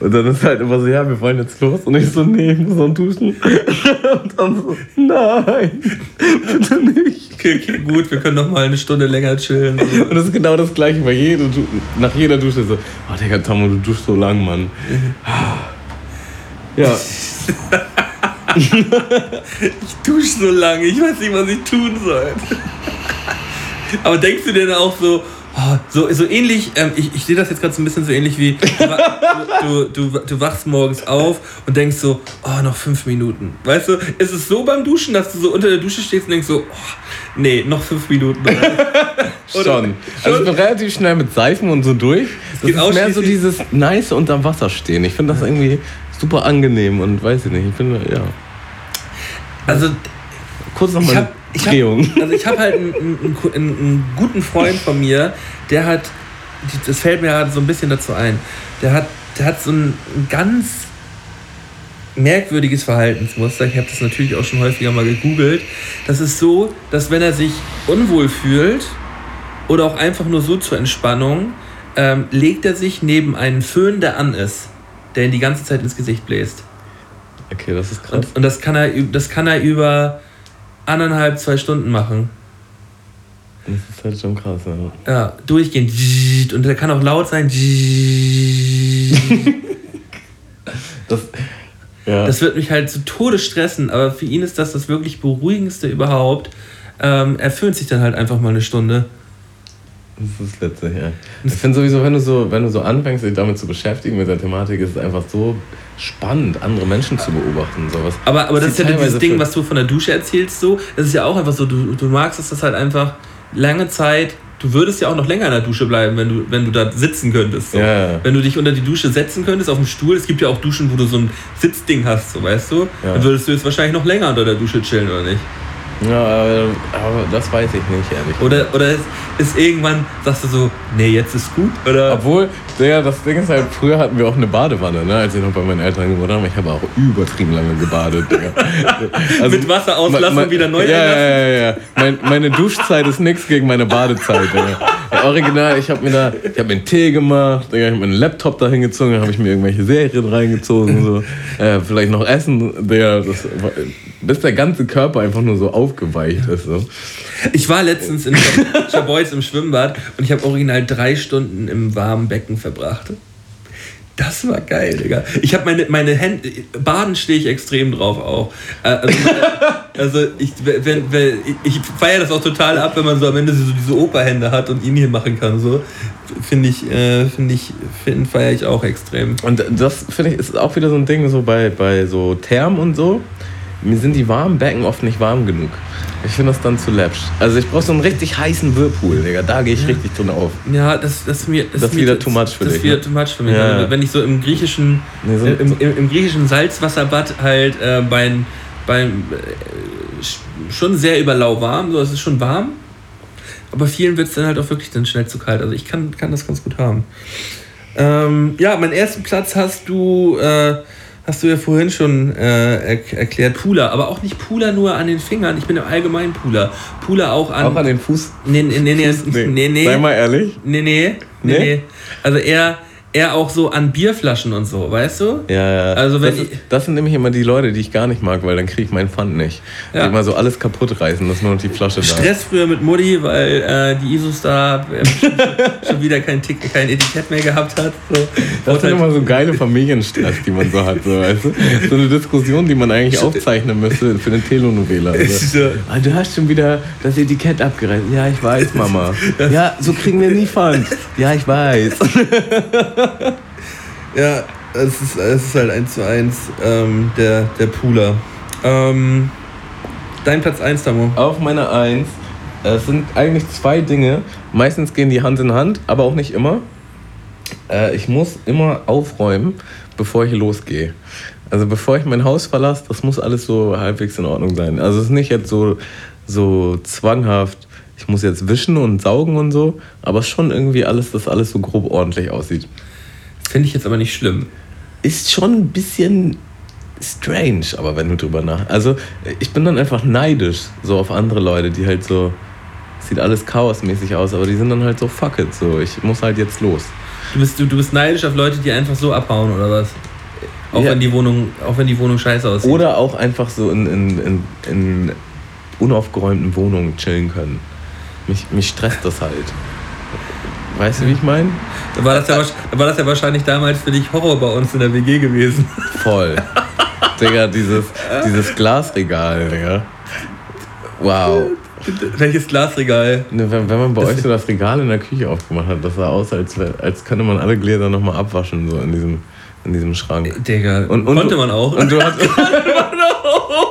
und dann ist halt immer so, ja, wir wollen jetzt los. Und ich so, nee, ich muss noch duschen. Und dann so, nein, bitte nicht. Okay, okay, gut, wir können noch mal eine Stunde länger chillen. Und das ist genau das gleiche bei jeder, nach jeder Dusche so, oh Digga, Tomo, du duschst so lang, Mann. Ja, Ich dusche so lange, ich weiß nicht, was ich tun soll. Aber denkst du denn auch so, oh, so, so ähnlich, ähm, ich, ich sehe das jetzt gerade so ein bisschen so ähnlich wie, du, du, du, du wachst morgens auf und denkst so, oh, noch fünf Minuten. Weißt du, ist es so beim Duschen, dass du so unter der Dusche stehst und denkst so, oh, nee, noch fünf Minuten. Oder? schon. Also ich bin relativ schnell mit Seifen und so durch. Das ist mehr so dieses nice unterm Wasser stehen. Ich finde das irgendwie super angenehm und weiß ich nicht. Ich finde, ja. Also, Kurz noch ich hab, Drehung. also ich habe halt einen, einen, einen, guten Freund von mir, der hat, das fällt mir gerade so ein bisschen dazu ein, der hat, der hat so ein, ganz merkwürdiges Verhaltensmuster. Ich habe das natürlich auch schon häufiger mal gegoogelt. Das ist so, dass wenn er sich unwohl fühlt oder auch einfach nur so zur Entspannung, ähm, legt er sich neben einen Föhn, der an ist, der ihn die ganze Zeit ins Gesicht bläst. Okay, das ist krass. Und, und das, kann er, das kann er über anderthalb, zwei Stunden machen. Das ist halt schon krass. Ja. Ja, durchgehend. Und der kann auch laut sein. Das, ja. Das wird mich halt zu Tode stressen, aber für ihn ist das das wirklich Beruhigendste überhaupt. Ähm, er föhnt sich dann halt einfach mal eine Stunde. Das ist letzte, ja. Ich finde sowieso, wenn du so, wenn du so anfängst, dich damit zu beschäftigen mit der Thematik, ist es einfach so spannend, andere Menschen zu beobachten. Sowas. Aber, aber das ist ja dieses Ding, was du von der Dusche erzählst, so. Das ist ja auch einfach so, du, du magst es das halt einfach lange Zeit. Du würdest ja auch noch länger in der Dusche bleiben, wenn du, wenn du da sitzen könntest. So. Ja. Wenn du dich unter die Dusche setzen könntest, auf dem Stuhl. Es gibt ja auch Duschen, wo du so ein Sitzding hast, so weißt du. Ja. Dann würdest du jetzt wahrscheinlich noch länger unter der Dusche chillen, oder nicht? Ja, aber, aber das weiß ich nicht, ehrlich. Oder, oder ist, ist irgendwann, sagst du so, nee, jetzt ist gut? Oder? Obwohl, der, das Ding ist halt, früher hatten wir auch eine Badewanne, ne, als ich noch bei meinen Eltern gewohnt habe. Ich habe auch übertrieben lange gebadet, Digga. Also, Mit Wasser auslassen und wieder neu ja, ja, ja, ja. Mein, meine Duschzeit ist nichts gegen meine Badezeit, Digga. Original, ich habe mir da, ich habe mir einen Tee gemacht, Digga, ich habe meinen Laptop da hingezogen, habe ich mir irgendwelche Serien reingezogen, so. Äh, vielleicht noch Essen, Digga, das, war- bis der ganze Körper einfach nur so aufgeweicht ist, so. Ich war letztens in Schab- Schabois im Schwimmbad und ich habe original drei Stunden im warmen Becken verbracht. Das war geil, Digga. Ich habe meine, meine Hände, Baden stehe ich extrem drauf auch. Äh, Also, also ich, wenn, wenn, ich feiere das auch total ab, wenn man so am Ende so diese Operhände hat und ihn hier machen kann. So. Finde ich, äh, finde ich, find, feiere ich auch extrem. Und das finde ich ist auch wieder so ein Ding, so bei, bei so Thermen und so. Mir sind die warmen Becken oft nicht warm genug. Ich finde das dann zu läppsch. Also ich brauche so einen richtig heißen Whirlpool, Digga. Da gehe ich richtig drin auf. Ja, das, das ist mir. Das ist mir- wieder too much für das dich, ist wieder ne? too much für mich. Ja. Wenn ich so im griechischen, Nee, so- äh, im, im, im griechischen Salzwasserbad halt äh, beim, beim äh, sch- schon sehr überlauwarm, so es ist schon warm. Aber vielen wird es dann halt auch wirklich dann schnell zu kalt. Also ich kann, kann das ganz gut haben. Ähm, ja, meinen ersten Platz hast du, äh, hast du ja vorhin schon äh, er erklärt, Pula, aber auch nicht Pula nur an den Fingern. Ich bin im Allgemeinen Pula. Pula auch an. Auch an den Fuß. nee, nee, nee, nee, nee, nee. Sei mal ehrlich. Nee, nee, nee, Nee? nee. Also eher, eher auch so an Bierflaschen und so, weißt du? Ja, ja. Also wenn das, ist, das sind nämlich immer die Leute, die ich gar nicht mag, weil dann kriege ich meinen Pfand nicht. Ja. Die immer so alles kaputt reißen, dass nur noch die Flasche da ist. Stress früher mit Mutti, weil äh, die Isostar äh, schon, schon wieder kein, Tick, kein Etikett mehr gehabt hat. So. Das sind halt- immer so geile Familienstress, die man so hat. So, weißt du? so eine Diskussion, die man eigentlich aufzeichnen müsste für den Telenovela. Also, so. ah, du hast schon wieder das Etikett abgereißt. Ja, ich weiß, Mama. Ja, so kriegen wir nie Pfand. Ja, ich weiß. Ja, es ist, es ist halt eins zu eins ähm, der, der Pooler. Ähm, dein Platz 1, Tamo. Auf meiner Eins. Es sind eigentlich zwei Dinge. Meistens gehen die Hand in Hand, aber auch nicht immer. Äh, ich muss immer aufräumen, bevor ich losgehe. Also bevor ich mein Haus verlasse, das muss alles so halbwegs in Ordnung sein. Also es ist nicht jetzt so, so zwanghaft, ich muss jetzt wischen und saugen und so, aber schon irgendwie alles, dass alles so grob ordentlich aussieht. Finde ich jetzt aber nicht schlimm. Ist schon ein bisschen strange, aber wenn du drüber nach. Also ich bin dann einfach neidisch so auf andere Leute, die halt so sieht alles chaosmäßig aus, aber die sind dann halt so fuck it, so ich muss halt jetzt los. Du bist, du, du bist neidisch auf Leute, die einfach so abhauen, oder was? Auch, Ja. wenn, die Wohnung, auch wenn die Wohnung scheiße aussieht. Oder auch einfach so in, in, in, in unaufgeräumten Wohnungen chillen können. Mich, mich stresst das halt. Weißt du, wie ich meine? Da war, das ja, war das ja wahrscheinlich damals für dich Horror bei uns in der WG gewesen. Voll. Digga, dieses, dieses Glasregal, Digga. Wow. Welches Glasregal? Ne, Wenn, wenn man bei euch so das Regal in der Küche aufgemacht hat, das sah aus, als, als könnte man alle Gläser nochmal abwaschen, so in diesem, in diesem Schrank. Digga, Und- und konnte man auch. Und du,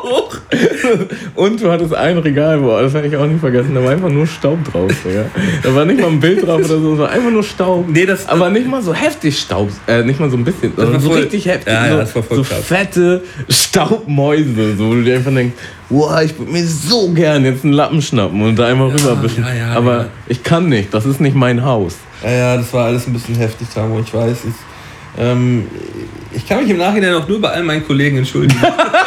hattest, und du hattest ein Regal, boah, das werde ich auch nicht vergessen, da war einfach nur Staub drauf, Digga. Da war nicht mal ein Bild drauf oder so, es war einfach nur Staub. Nee, das- Aber nicht mal so heftig Staub, äh, nicht mal so ein bisschen, sondern war so voll- richtig heftig. Ja, ja, so, das war voll so krass. fette Staubmäuse, so, wo du dir einfach denkst, boah, ich würde mir so gern jetzt einen Lappen schnappen und da einmal ja, ja, Aber ich kann nicht, das ist nicht mein Haus. Ja, ja, das war alles ein bisschen heftig, Tamo, ich weiß. Ich, ähm, ich kann mich im Nachhinein auch nur bei all meinen Kollegen entschuldigen.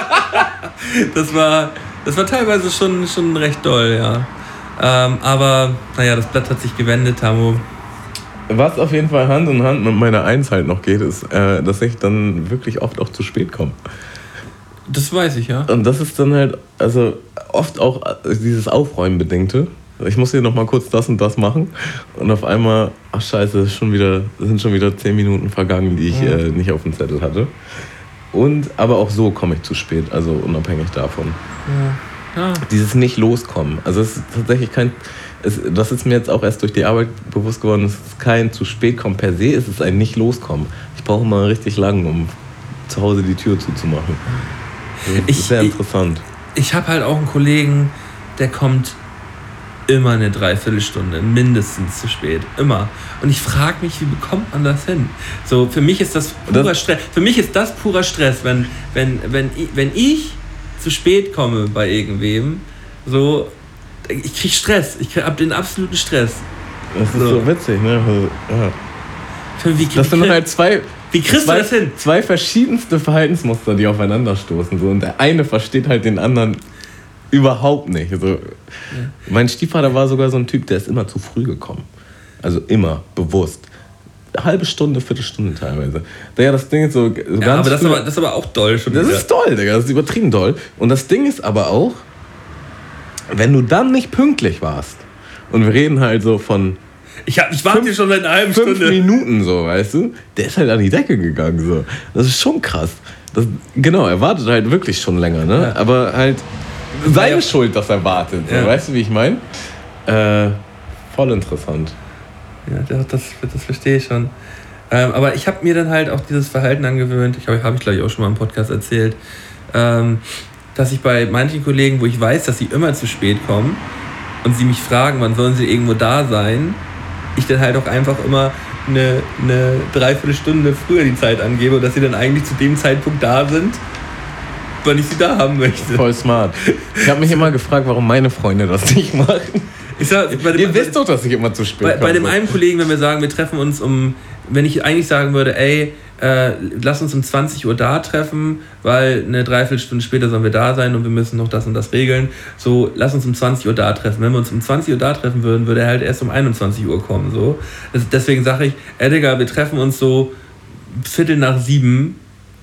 das, war, das war teilweise schon, schon recht doll, ja. Ähm, aber, naja, das Blatt hat sich gewendet, Tamo. Was auf jeden Fall Hand in Hand mit meiner Eins halt noch geht, ist, äh, dass ich dann wirklich oft auch zu spät komme. Das weiß ich, ja. Und das ist dann halt, also oft auch äh, dieses Aufräumen-Bedingte. Ich muss hier nochmal kurz das und das machen. Und auf einmal, ach scheiße, schon wieder, sind schon wieder zehn Minuten vergangen, die ich äh, nicht auf dem Zettel hatte. Und aber auch so komme ich zu spät, also unabhängig davon. ja. Dieses nicht loskommen. Also es ist tatsächlich kein, es, das ist mir jetzt auch erst durch die Arbeit bewusst geworden, es ist kein zu spät kommen per se, es ist ein nicht loskommen. Ich brauche mal richtig lang, um zu Hause die Tür zuzumachen. Das ist Ich- sehr ich- interessant. Ich habe halt auch einen Kollegen, der kommt immer eine Dreiviertelstunde, mindestens zu spät. Immer. Und ich frage mich, wie bekommt man das hin? So, für mich ist das purer Das- Stress. Für mich ist das purer Stress, wenn, wenn, wenn, ich, wenn ich zu spät komme bei irgendwem, so, ich krieg Stress. Ich hab den absoluten Stress. Das ist So. so witzig, ne? Also, ja. Für Wie, Das sind halt zwei, wie kriegst du zwei, das hin? zwei verschiedenste Verhaltensmuster, die aufeinander stoßen. So. Und der eine versteht halt den anderen überhaupt nicht. So. Mein Stiefvater war sogar so ein Typ, der ist immer zu früh gekommen. Also immer, bewusst. Halbe Stunde, Viertelstunde teilweise. Ja, das Ding ist so. so Ja, ganz aber das, aber das ist aber auch doll schon das wieder. ist toll, Digga. Das ist übertrieben doll. Und das Ding ist aber auch, wenn du dann nicht pünktlich warst, und wir reden halt so von Ich, hab, ich warte Fünf- schon seit einer halben fünf Stunde. Minuten so, weißt du? Der ist halt an die Decke gegangen so. Das ist schon krass. Das, genau, er wartet halt wirklich schon länger, ne? Ja. Aber halt seine Ja. Schuld, dass er wartet. So. Ja. Weißt du, wie ich meine? Äh, voll interessant. Ja, das, das, das verstehe ich schon. Ähm, aber ich habe mir dann halt auch dieses Verhalten angewöhnt, ich habe hab ich gleich auch schon mal im Podcast erzählt, ähm, dass ich bei manchen Kollegen, wo ich weiß, dass sie immer zu spät kommen und sie mich fragen, wann sollen sie irgendwo da sein, ich dann halt auch einfach immer eine, eine Dreiviertelstunde früher die Zeit angebe und dass sie dann eigentlich zu dem Zeitpunkt da sind, wann ich sie da haben möchte. Voll smart. Ich habe mich immer gefragt, warum meine Freunde das nicht machen. Sag, dem, Ihr wisst doch, dass ich immer zu spät bei, bei dem komme. einen Kollegen, wenn wir sagen, wir treffen uns um, wenn ich eigentlich sagen würde, ey, äh, lass uns um 20 Uhr da treffen, weil eine Dreiviertelstunde später sollen wir da sein und wir müssen noch das und das regeln. So, lass uns um 20 Uhr da treffen. Wenn wir uns um 20 Uhr da treffen würden, würde er halt erst um 21 Uhr kommen. So. Das, deswegen sage ich, ey Digga, wir treffen uns so Viertel nach sieben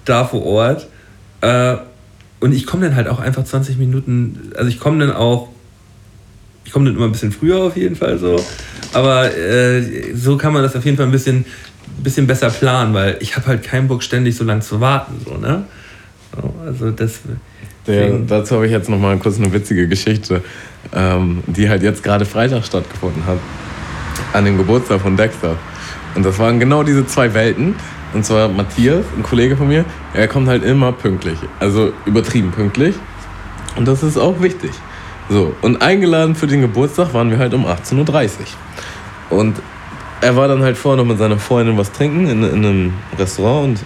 da vor Ort. Äh, und ich komme dann halt auch einfach 20 Minuten, also ich komme dann auch ich komme dann immer ein bisschen früher auf jeden Fall so. Aber äh, so kann man das auf jeden Fall ein bisschen, bisschen besser planen, weil ich habe halt keinen Bock, ständig so lang zu warten. So, ne? so, also das. Deswegen- dazu habe ich jetzt noch mal kurz eine witzige Geschichte, ähm, die halt jetzt gerade Freitag stattgefunden hat. An dem Geburtstag von Dexter. Und das waren genau diese zwei Welten. Und zwar Matthias, ein Kollege von mir, er kommt halt immer pünktlich. Also übertrieben pünktlich. Und das ist auch wichtig. So, und eingeladen für den Geburtstag waren wir halt um 18.30 Uhr. Und er war dann halt vorher noch mit seiner Freundin was trinken in, in einem Restaurant und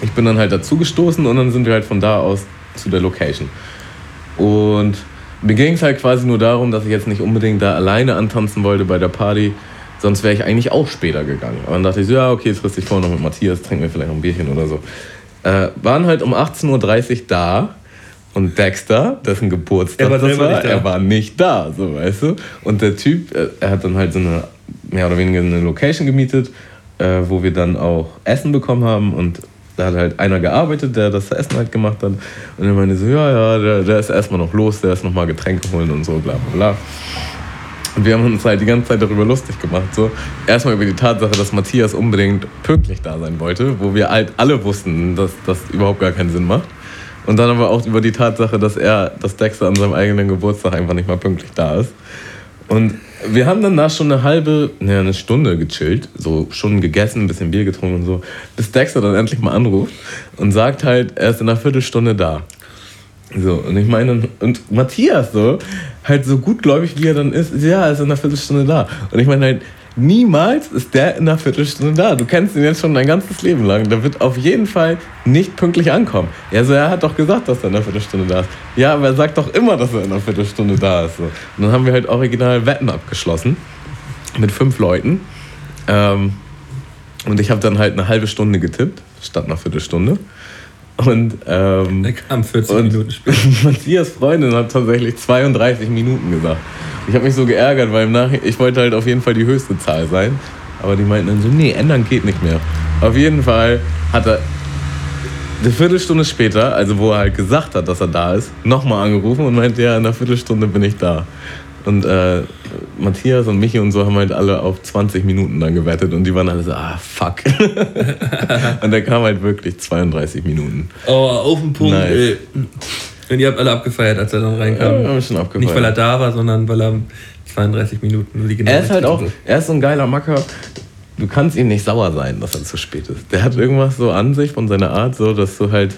ich bin dann halt dazu gestoßen und dann sind wir halt von da aus zu der Location. Und mir ging es halt quasi nur darum, dass ich jetzt nicht unbedingt da alleine antanzen wollte bei der Party, sonst wäre ich eigentlich auch später gegangen. Aber dann dachte ich so, ja, okay, jetzt riss ich vorher noch mit Matthias, trinken wir vielleicht noch ein Bierchen oder so. Äh, waren halt um 18.30 Uhr da und Dexter, dessen Geburtstag Er war das war, er war nicht da, so weißt du. Und der Typ, äh, er hat dann halt so eine, mehr oder weniger eine Location gemietet, äh, wo wir dann auch Essen bekommen haben und da hat halt einer gearbeitet, der das Essen halt gemacht hat. Und er meinte so, ja, ja, der, der ist erstmal noch los, der ist nochmal Getränke holen und so, bla bla bla. Und wir haben uns halt die ganze Zeit darüber lustig gemacht. So. Erstmal über die Tatsache, dass Matthias unbedingt pünktlich da sein wollte, wo wir halt alle wussten, dass das überhaupt gar keinen Sinn macht. Und dann aber auch über die Tatsache, dass er, dass Dexter an seinem eigenen Geburtstag einfach nicht mal pünktlich da ist. Und wir haben dann da schon eine halbe, ne, eine Stunde gechillt, so schon gegessen, ein bisschen Bier getrunken und so, bis Dexter dann endlich mal anruft und sagt halt, er ist in einer Viertelstunde da. So, und ich meine, und Matthias so, halt so gutgläubig wie er dann ist, ja, ist in einer Viertelstunde da. Und ich meine halt, niemals ist der in einer Viertelstunde da. Du kennst ihn jetzt schon dein ganzes Leben lang. Der wird auf jeden Fall nicht pünktlich ankommen. Ja, so, er hat doch gesagt, dass er in einer Viertelstunde da ist. Ja, aber er sagt doch immer, dass er in einer Viertelstunde da ist. So. Und dann haben wir halt original Wetten abgeschlossen. Mit fünf Leuten. Ähm, und ich habe dann halt eine halbe Stunde getippt, statt einer Viertelstunde. Und, ähm, Er kam 40 und Minuten später. Matthias Freundin hat tatsächlich 32 Minuten gesagt. Ich habe mich so geärgert, weil im Nachhinein, ich wollte halt auf jeden Fall die höchste Zahl sein. Aber die meinten dann so, nee, ändern geht nicht mehr. Auf jeden Fall hat er eine Viertelstunde später, also wo er halt gesagt hat, dass er da ist, nochmal angerufen und meinte, ja, in einer Viertelstunde bin ich da. Und äh, Matthias und Michi und so haben halt alle auf 20 Minuten dann gewettet und die waren alle so, ah, fuck. und der kam halt wirklich 32 Minuten. Oh, auf den Punkt, Nice. ey. Und ihr habt alle abgefeiert, als er dann Ja, reinkam. haben wir schon abgefeiert. Nicht, weil er da war, sondern weil er 32 Minuten die Er ist halt auch, er ist so ein geiler Macker. Du kannst ihm nicht sauer sein, dass er zu spät ist. Der hat irgendwas so an sich von seiner Art, so dass du halt,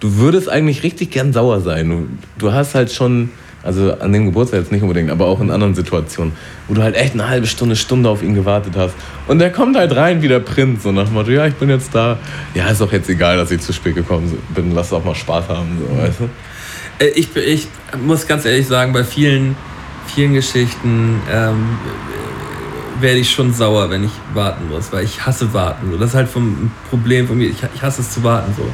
du würdest eigentlich richtig gern sauer sein. Du, du hast halt schon, also an dem Geburtstag jetzt nicht unbedingt, aber auch in anderen Situationen, wo du halt echt eine halbe Stunde, Stunde auf ihn gewartet hast. Und der kommt halt rein wie der Prinz, so nach dem Motto, ja, ich bin jetzt da. Ja, ist doch jetzt egal, dass ich zu spät gekommen bin, lass doch mal Spaß haben, so, weißt du? Äh, Ich, ich muss ganz ehrlich sagen, bei vielen, vielen Geschichten ähm, werde ich schon sauer, wenn ich warten muss, weil ich hasse warten. So. Das ist halt vom Problem von mir. Ich, ich hasse es zu warten. So.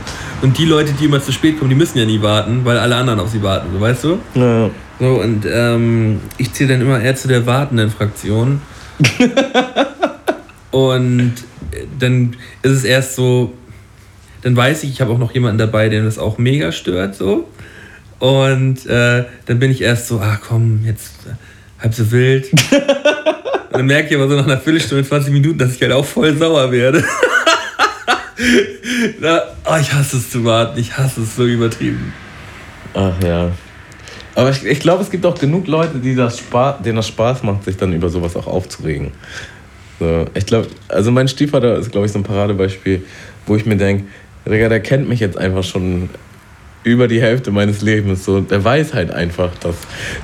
Und die Leute, die immer zu spät kommen, die müssen ja nie warten, weil alle anderen auf sie warten, so weißt du? Ja. So, und ähm, ich zähle dann immer eher zu der wartenden Fraktion. und äh, dann ist es erst so, dann weiß ich, ich habe auch noch jemanden dabei, den das auch mega stört, so. Und äh, dann bin ich erst so, ah komm, jetzt äh, halb so wild. dann merke ich aber so nach einer Viertelstunde, 20 Minuten, dass ich halt auch voll sauer werde. da, oh, ich hasse es zu warten. Ich hasse es so übertrieben. Ach ja. Aber ich, ich glaube, es gibt auch genug Leute, die das denen das Spaß macht, sich dann über sowas auch aufzuregen. So, ich glaube, also mein Stiefvater ist, glaube ich, so ein Paradebeispiel, wo ich mir denke, Digga, der kennt mich jetzt einfach schon über die Hälfte meines Lebens. So, der weiß halt einfach, dass,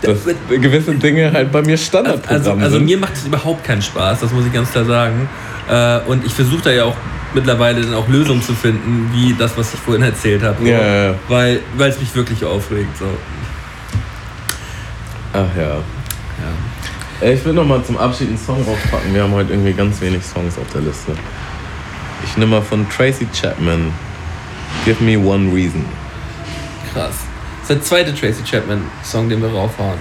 dass gewisse Dinge halt bei mir Standardprogramm Also, also sind. mir macht es überhaupt keinen Spaß, das muss ich ganz klar sagen. Äh, Und ich versuche da ja auch mittlerweile dann auch Lösungen zu finden, wie das, was ich vorhin erzählt habe. Ja, ja, ja. Weil es mich wirklich aufregt. So. Ach ja. Ich will noch mal zum Abschied einen Song rauspacken. Wir haben heute irgendwie ganz wenig Songs auf der Liste. Ich nehme mal von Tracy Chapman. Give me one reason. Krass. Das ist der zweite Tracy Chapman-Song, den wir raufhauen.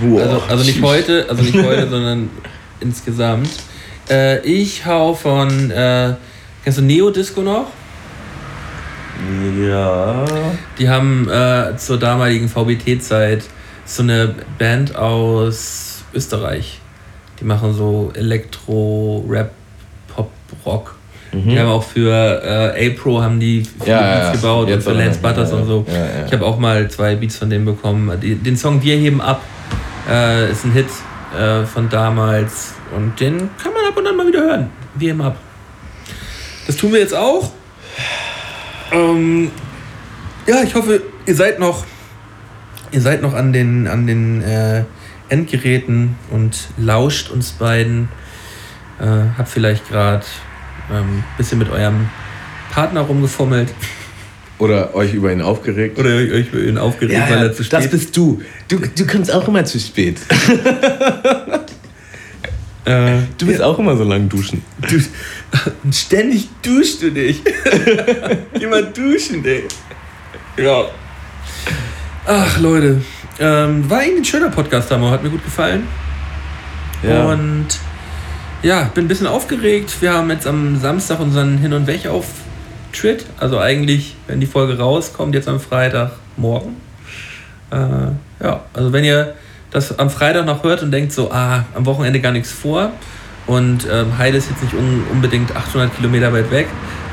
Wow. Also, also nicht heute, also nicht heute, sondern insgesamt. Äh, ich hau von, äh, kennst du Neo Disco noch? Ja. Die haben äh, zur damaligen VBT-Zeit so eine Band aus Österreich. Die machen so Elektro, Rap, Pop, Rock. Die haben auch für äh, A-Pro haben die viele Mhm. Ja, Beats ja. gebaut und für Lance. Butters und so. Ich habe auch mal zwei Beats von denen bekommen. Den Song Wir heben ab äh, ist ein Hit äh, von damals und den kann man ab und an mal wieder hören. Wir heben ab. Das tun wir jetzt auch. Ähm, ja, ich hoffe, ihr seid noch, ihr seid noch an den, an den äh, Endgeräten und lauscht uns beiden. Äh, habt vielleicht gerade ähm, bisschen mit eurem Partner rumgefummelt Oder euch über ihn aufgeregt. oder euch über ihn aufgeregt, weil er zu spät das bist du. du. Du kommst auch immer zu spät. äh, Du bist auch immer so lang duschen. Du, ständig duschst du dich. Mal duschen, ey. Ja. Ach, Leute. Ähm, war irgendwie ein schöner Podcast, Hammer. Hat mir gut gefallen. Und ja, bin ein bisschen aufgeregt. Wir haben jetzt am Samstag unseren Hin- und Weg-Auftritt. Also eigentlich, wenn die Folge rauskommt, jetzt am Freitagmorgen. Äh, ja, also wenn ihr das am Freitag noch hört und denkt so, ah, am Wochenende gar nichts vor und ähm, Heide ist jetzt nicht un unbedingt 800 Kilometer weit weg,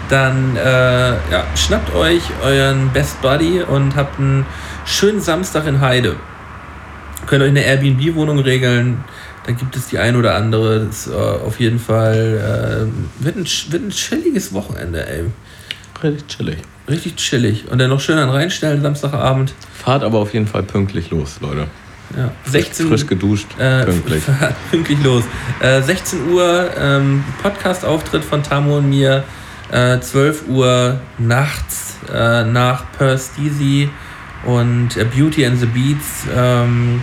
dann äh, ja, schnappt euch euren Best Buddy und habt einen schönen Samstag in Heide. Könnt euch eine Airbnb-Wohnung regeln, da gibt es die ein oder andere. Das ist äh, auf jeden Fall äh, wird, ein, wird ein chilliges Wochenende, ey. Richtig chillig. Richtig chillig. Und dann noch schön an reinstellen, Samstagabend. Fahrt aber auf jeden Fall pünktlich los, Leute. Ja, 16 Frisch geduscht, äh, pünktlich. pünktlich los. Äh, 16 Uhr ähm, Podcast-Auftritt von Tamo und mir. Äh, 12 Uhr nachts äh, nach Steezy und äh, Beauty and the Beats ähm,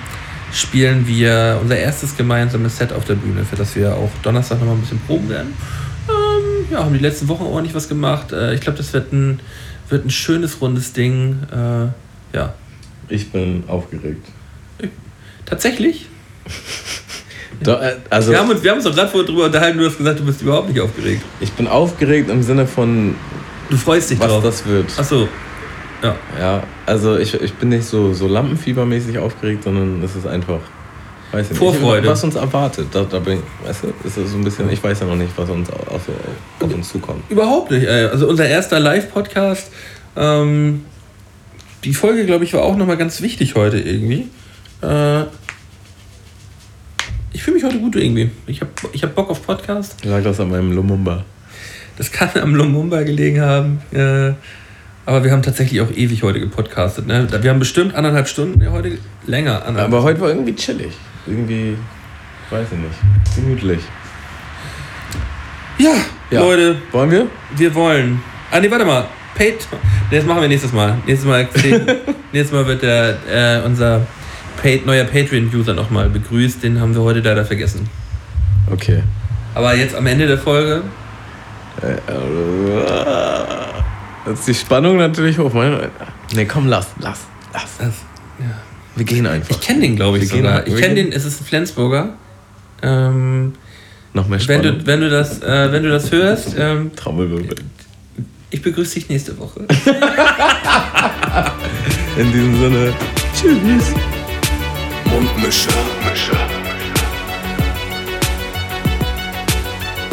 spielen wir unser erstes gemeinsames Set auf der Bühne, für das wir auch Donnerstag nochmal ein bisschen proben werden. Ähm, ja, haben die letzten Wochen ordentlich was gemacht. Äh, ich glaube, das wird ein, wird ein schönes, rundes Ding. Äh, ja, Ich bin aufgeregt. tatsächlich. Do, äh, also, Wir haben uns, wir haben uns doch gerade vorher drüber unterhalten, du hast gesagt, du bist überhaupt nicht aufgeregt. ich bin aufgeregt im Sinne von, Du freust dich was drauf. das wird. Achso. Ja. Ja, also ich, ich bin nicht so, so lampenfiebermäßig aufgeregt, sondern es ist einfach, weiß ich nicht, Vorfreude. was uns erwartet. Da, da bin ich, weißt du, ist so ein bisschen, ich weiß ja noch nicht, was uns auch so auf uns zukommt. Überhaupt nicht. ey. Also unser erster Live-Podcast. Ähm, die Folge, glaube ich, war auch nochmal ganz wichtig heute irgendwie. Äh, ich fühle mich heute gut irgendwie. Ich habe ich hab Bock auf Podcast. Lag das an meinem Lumumba? Das kann am Lumumba gelegen haben. Äh, aber wir haben tatsächlich auch ewig heute gepodcastet. Ne? Wir haben bestimmt anderthalb Stunden, ja, heute länger. Aber heute war irgendwie chillig. Irgendwie, weiß ich nicht, gemütlich. ja, Ja. Leute, Wollen wir? Wir wollen. Ah, nee, warte mal. Pat nee, das machen wir nächstes Mal. Nächstes Mal, nächstes Mal wird der, äh, unser Pat neuer Patreon-User nochmal begrüßt. Den haben wir heute leider vergessen. Okay. Aber jetzt am Ende der Folge. Jetzt ist die Spannung natürlich hoch. Meine- Nee, komm, lass, lass, lass. Das, ja. Wir gehen einfach. Ich kenne den, glaube ich, Wir gehen- sogar. Ich kenne den, es ist ein Flensburger. Ähm, Noch mehr wenn, Spannung. du, wenn, du das, äh, wenn du das hörst, ähm, Trommelwirbel. ich begrüße dich nächste Woche. In diesem Sinne, tschüss. Mundmische. Mundmische.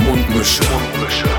Mundmische. Tamo.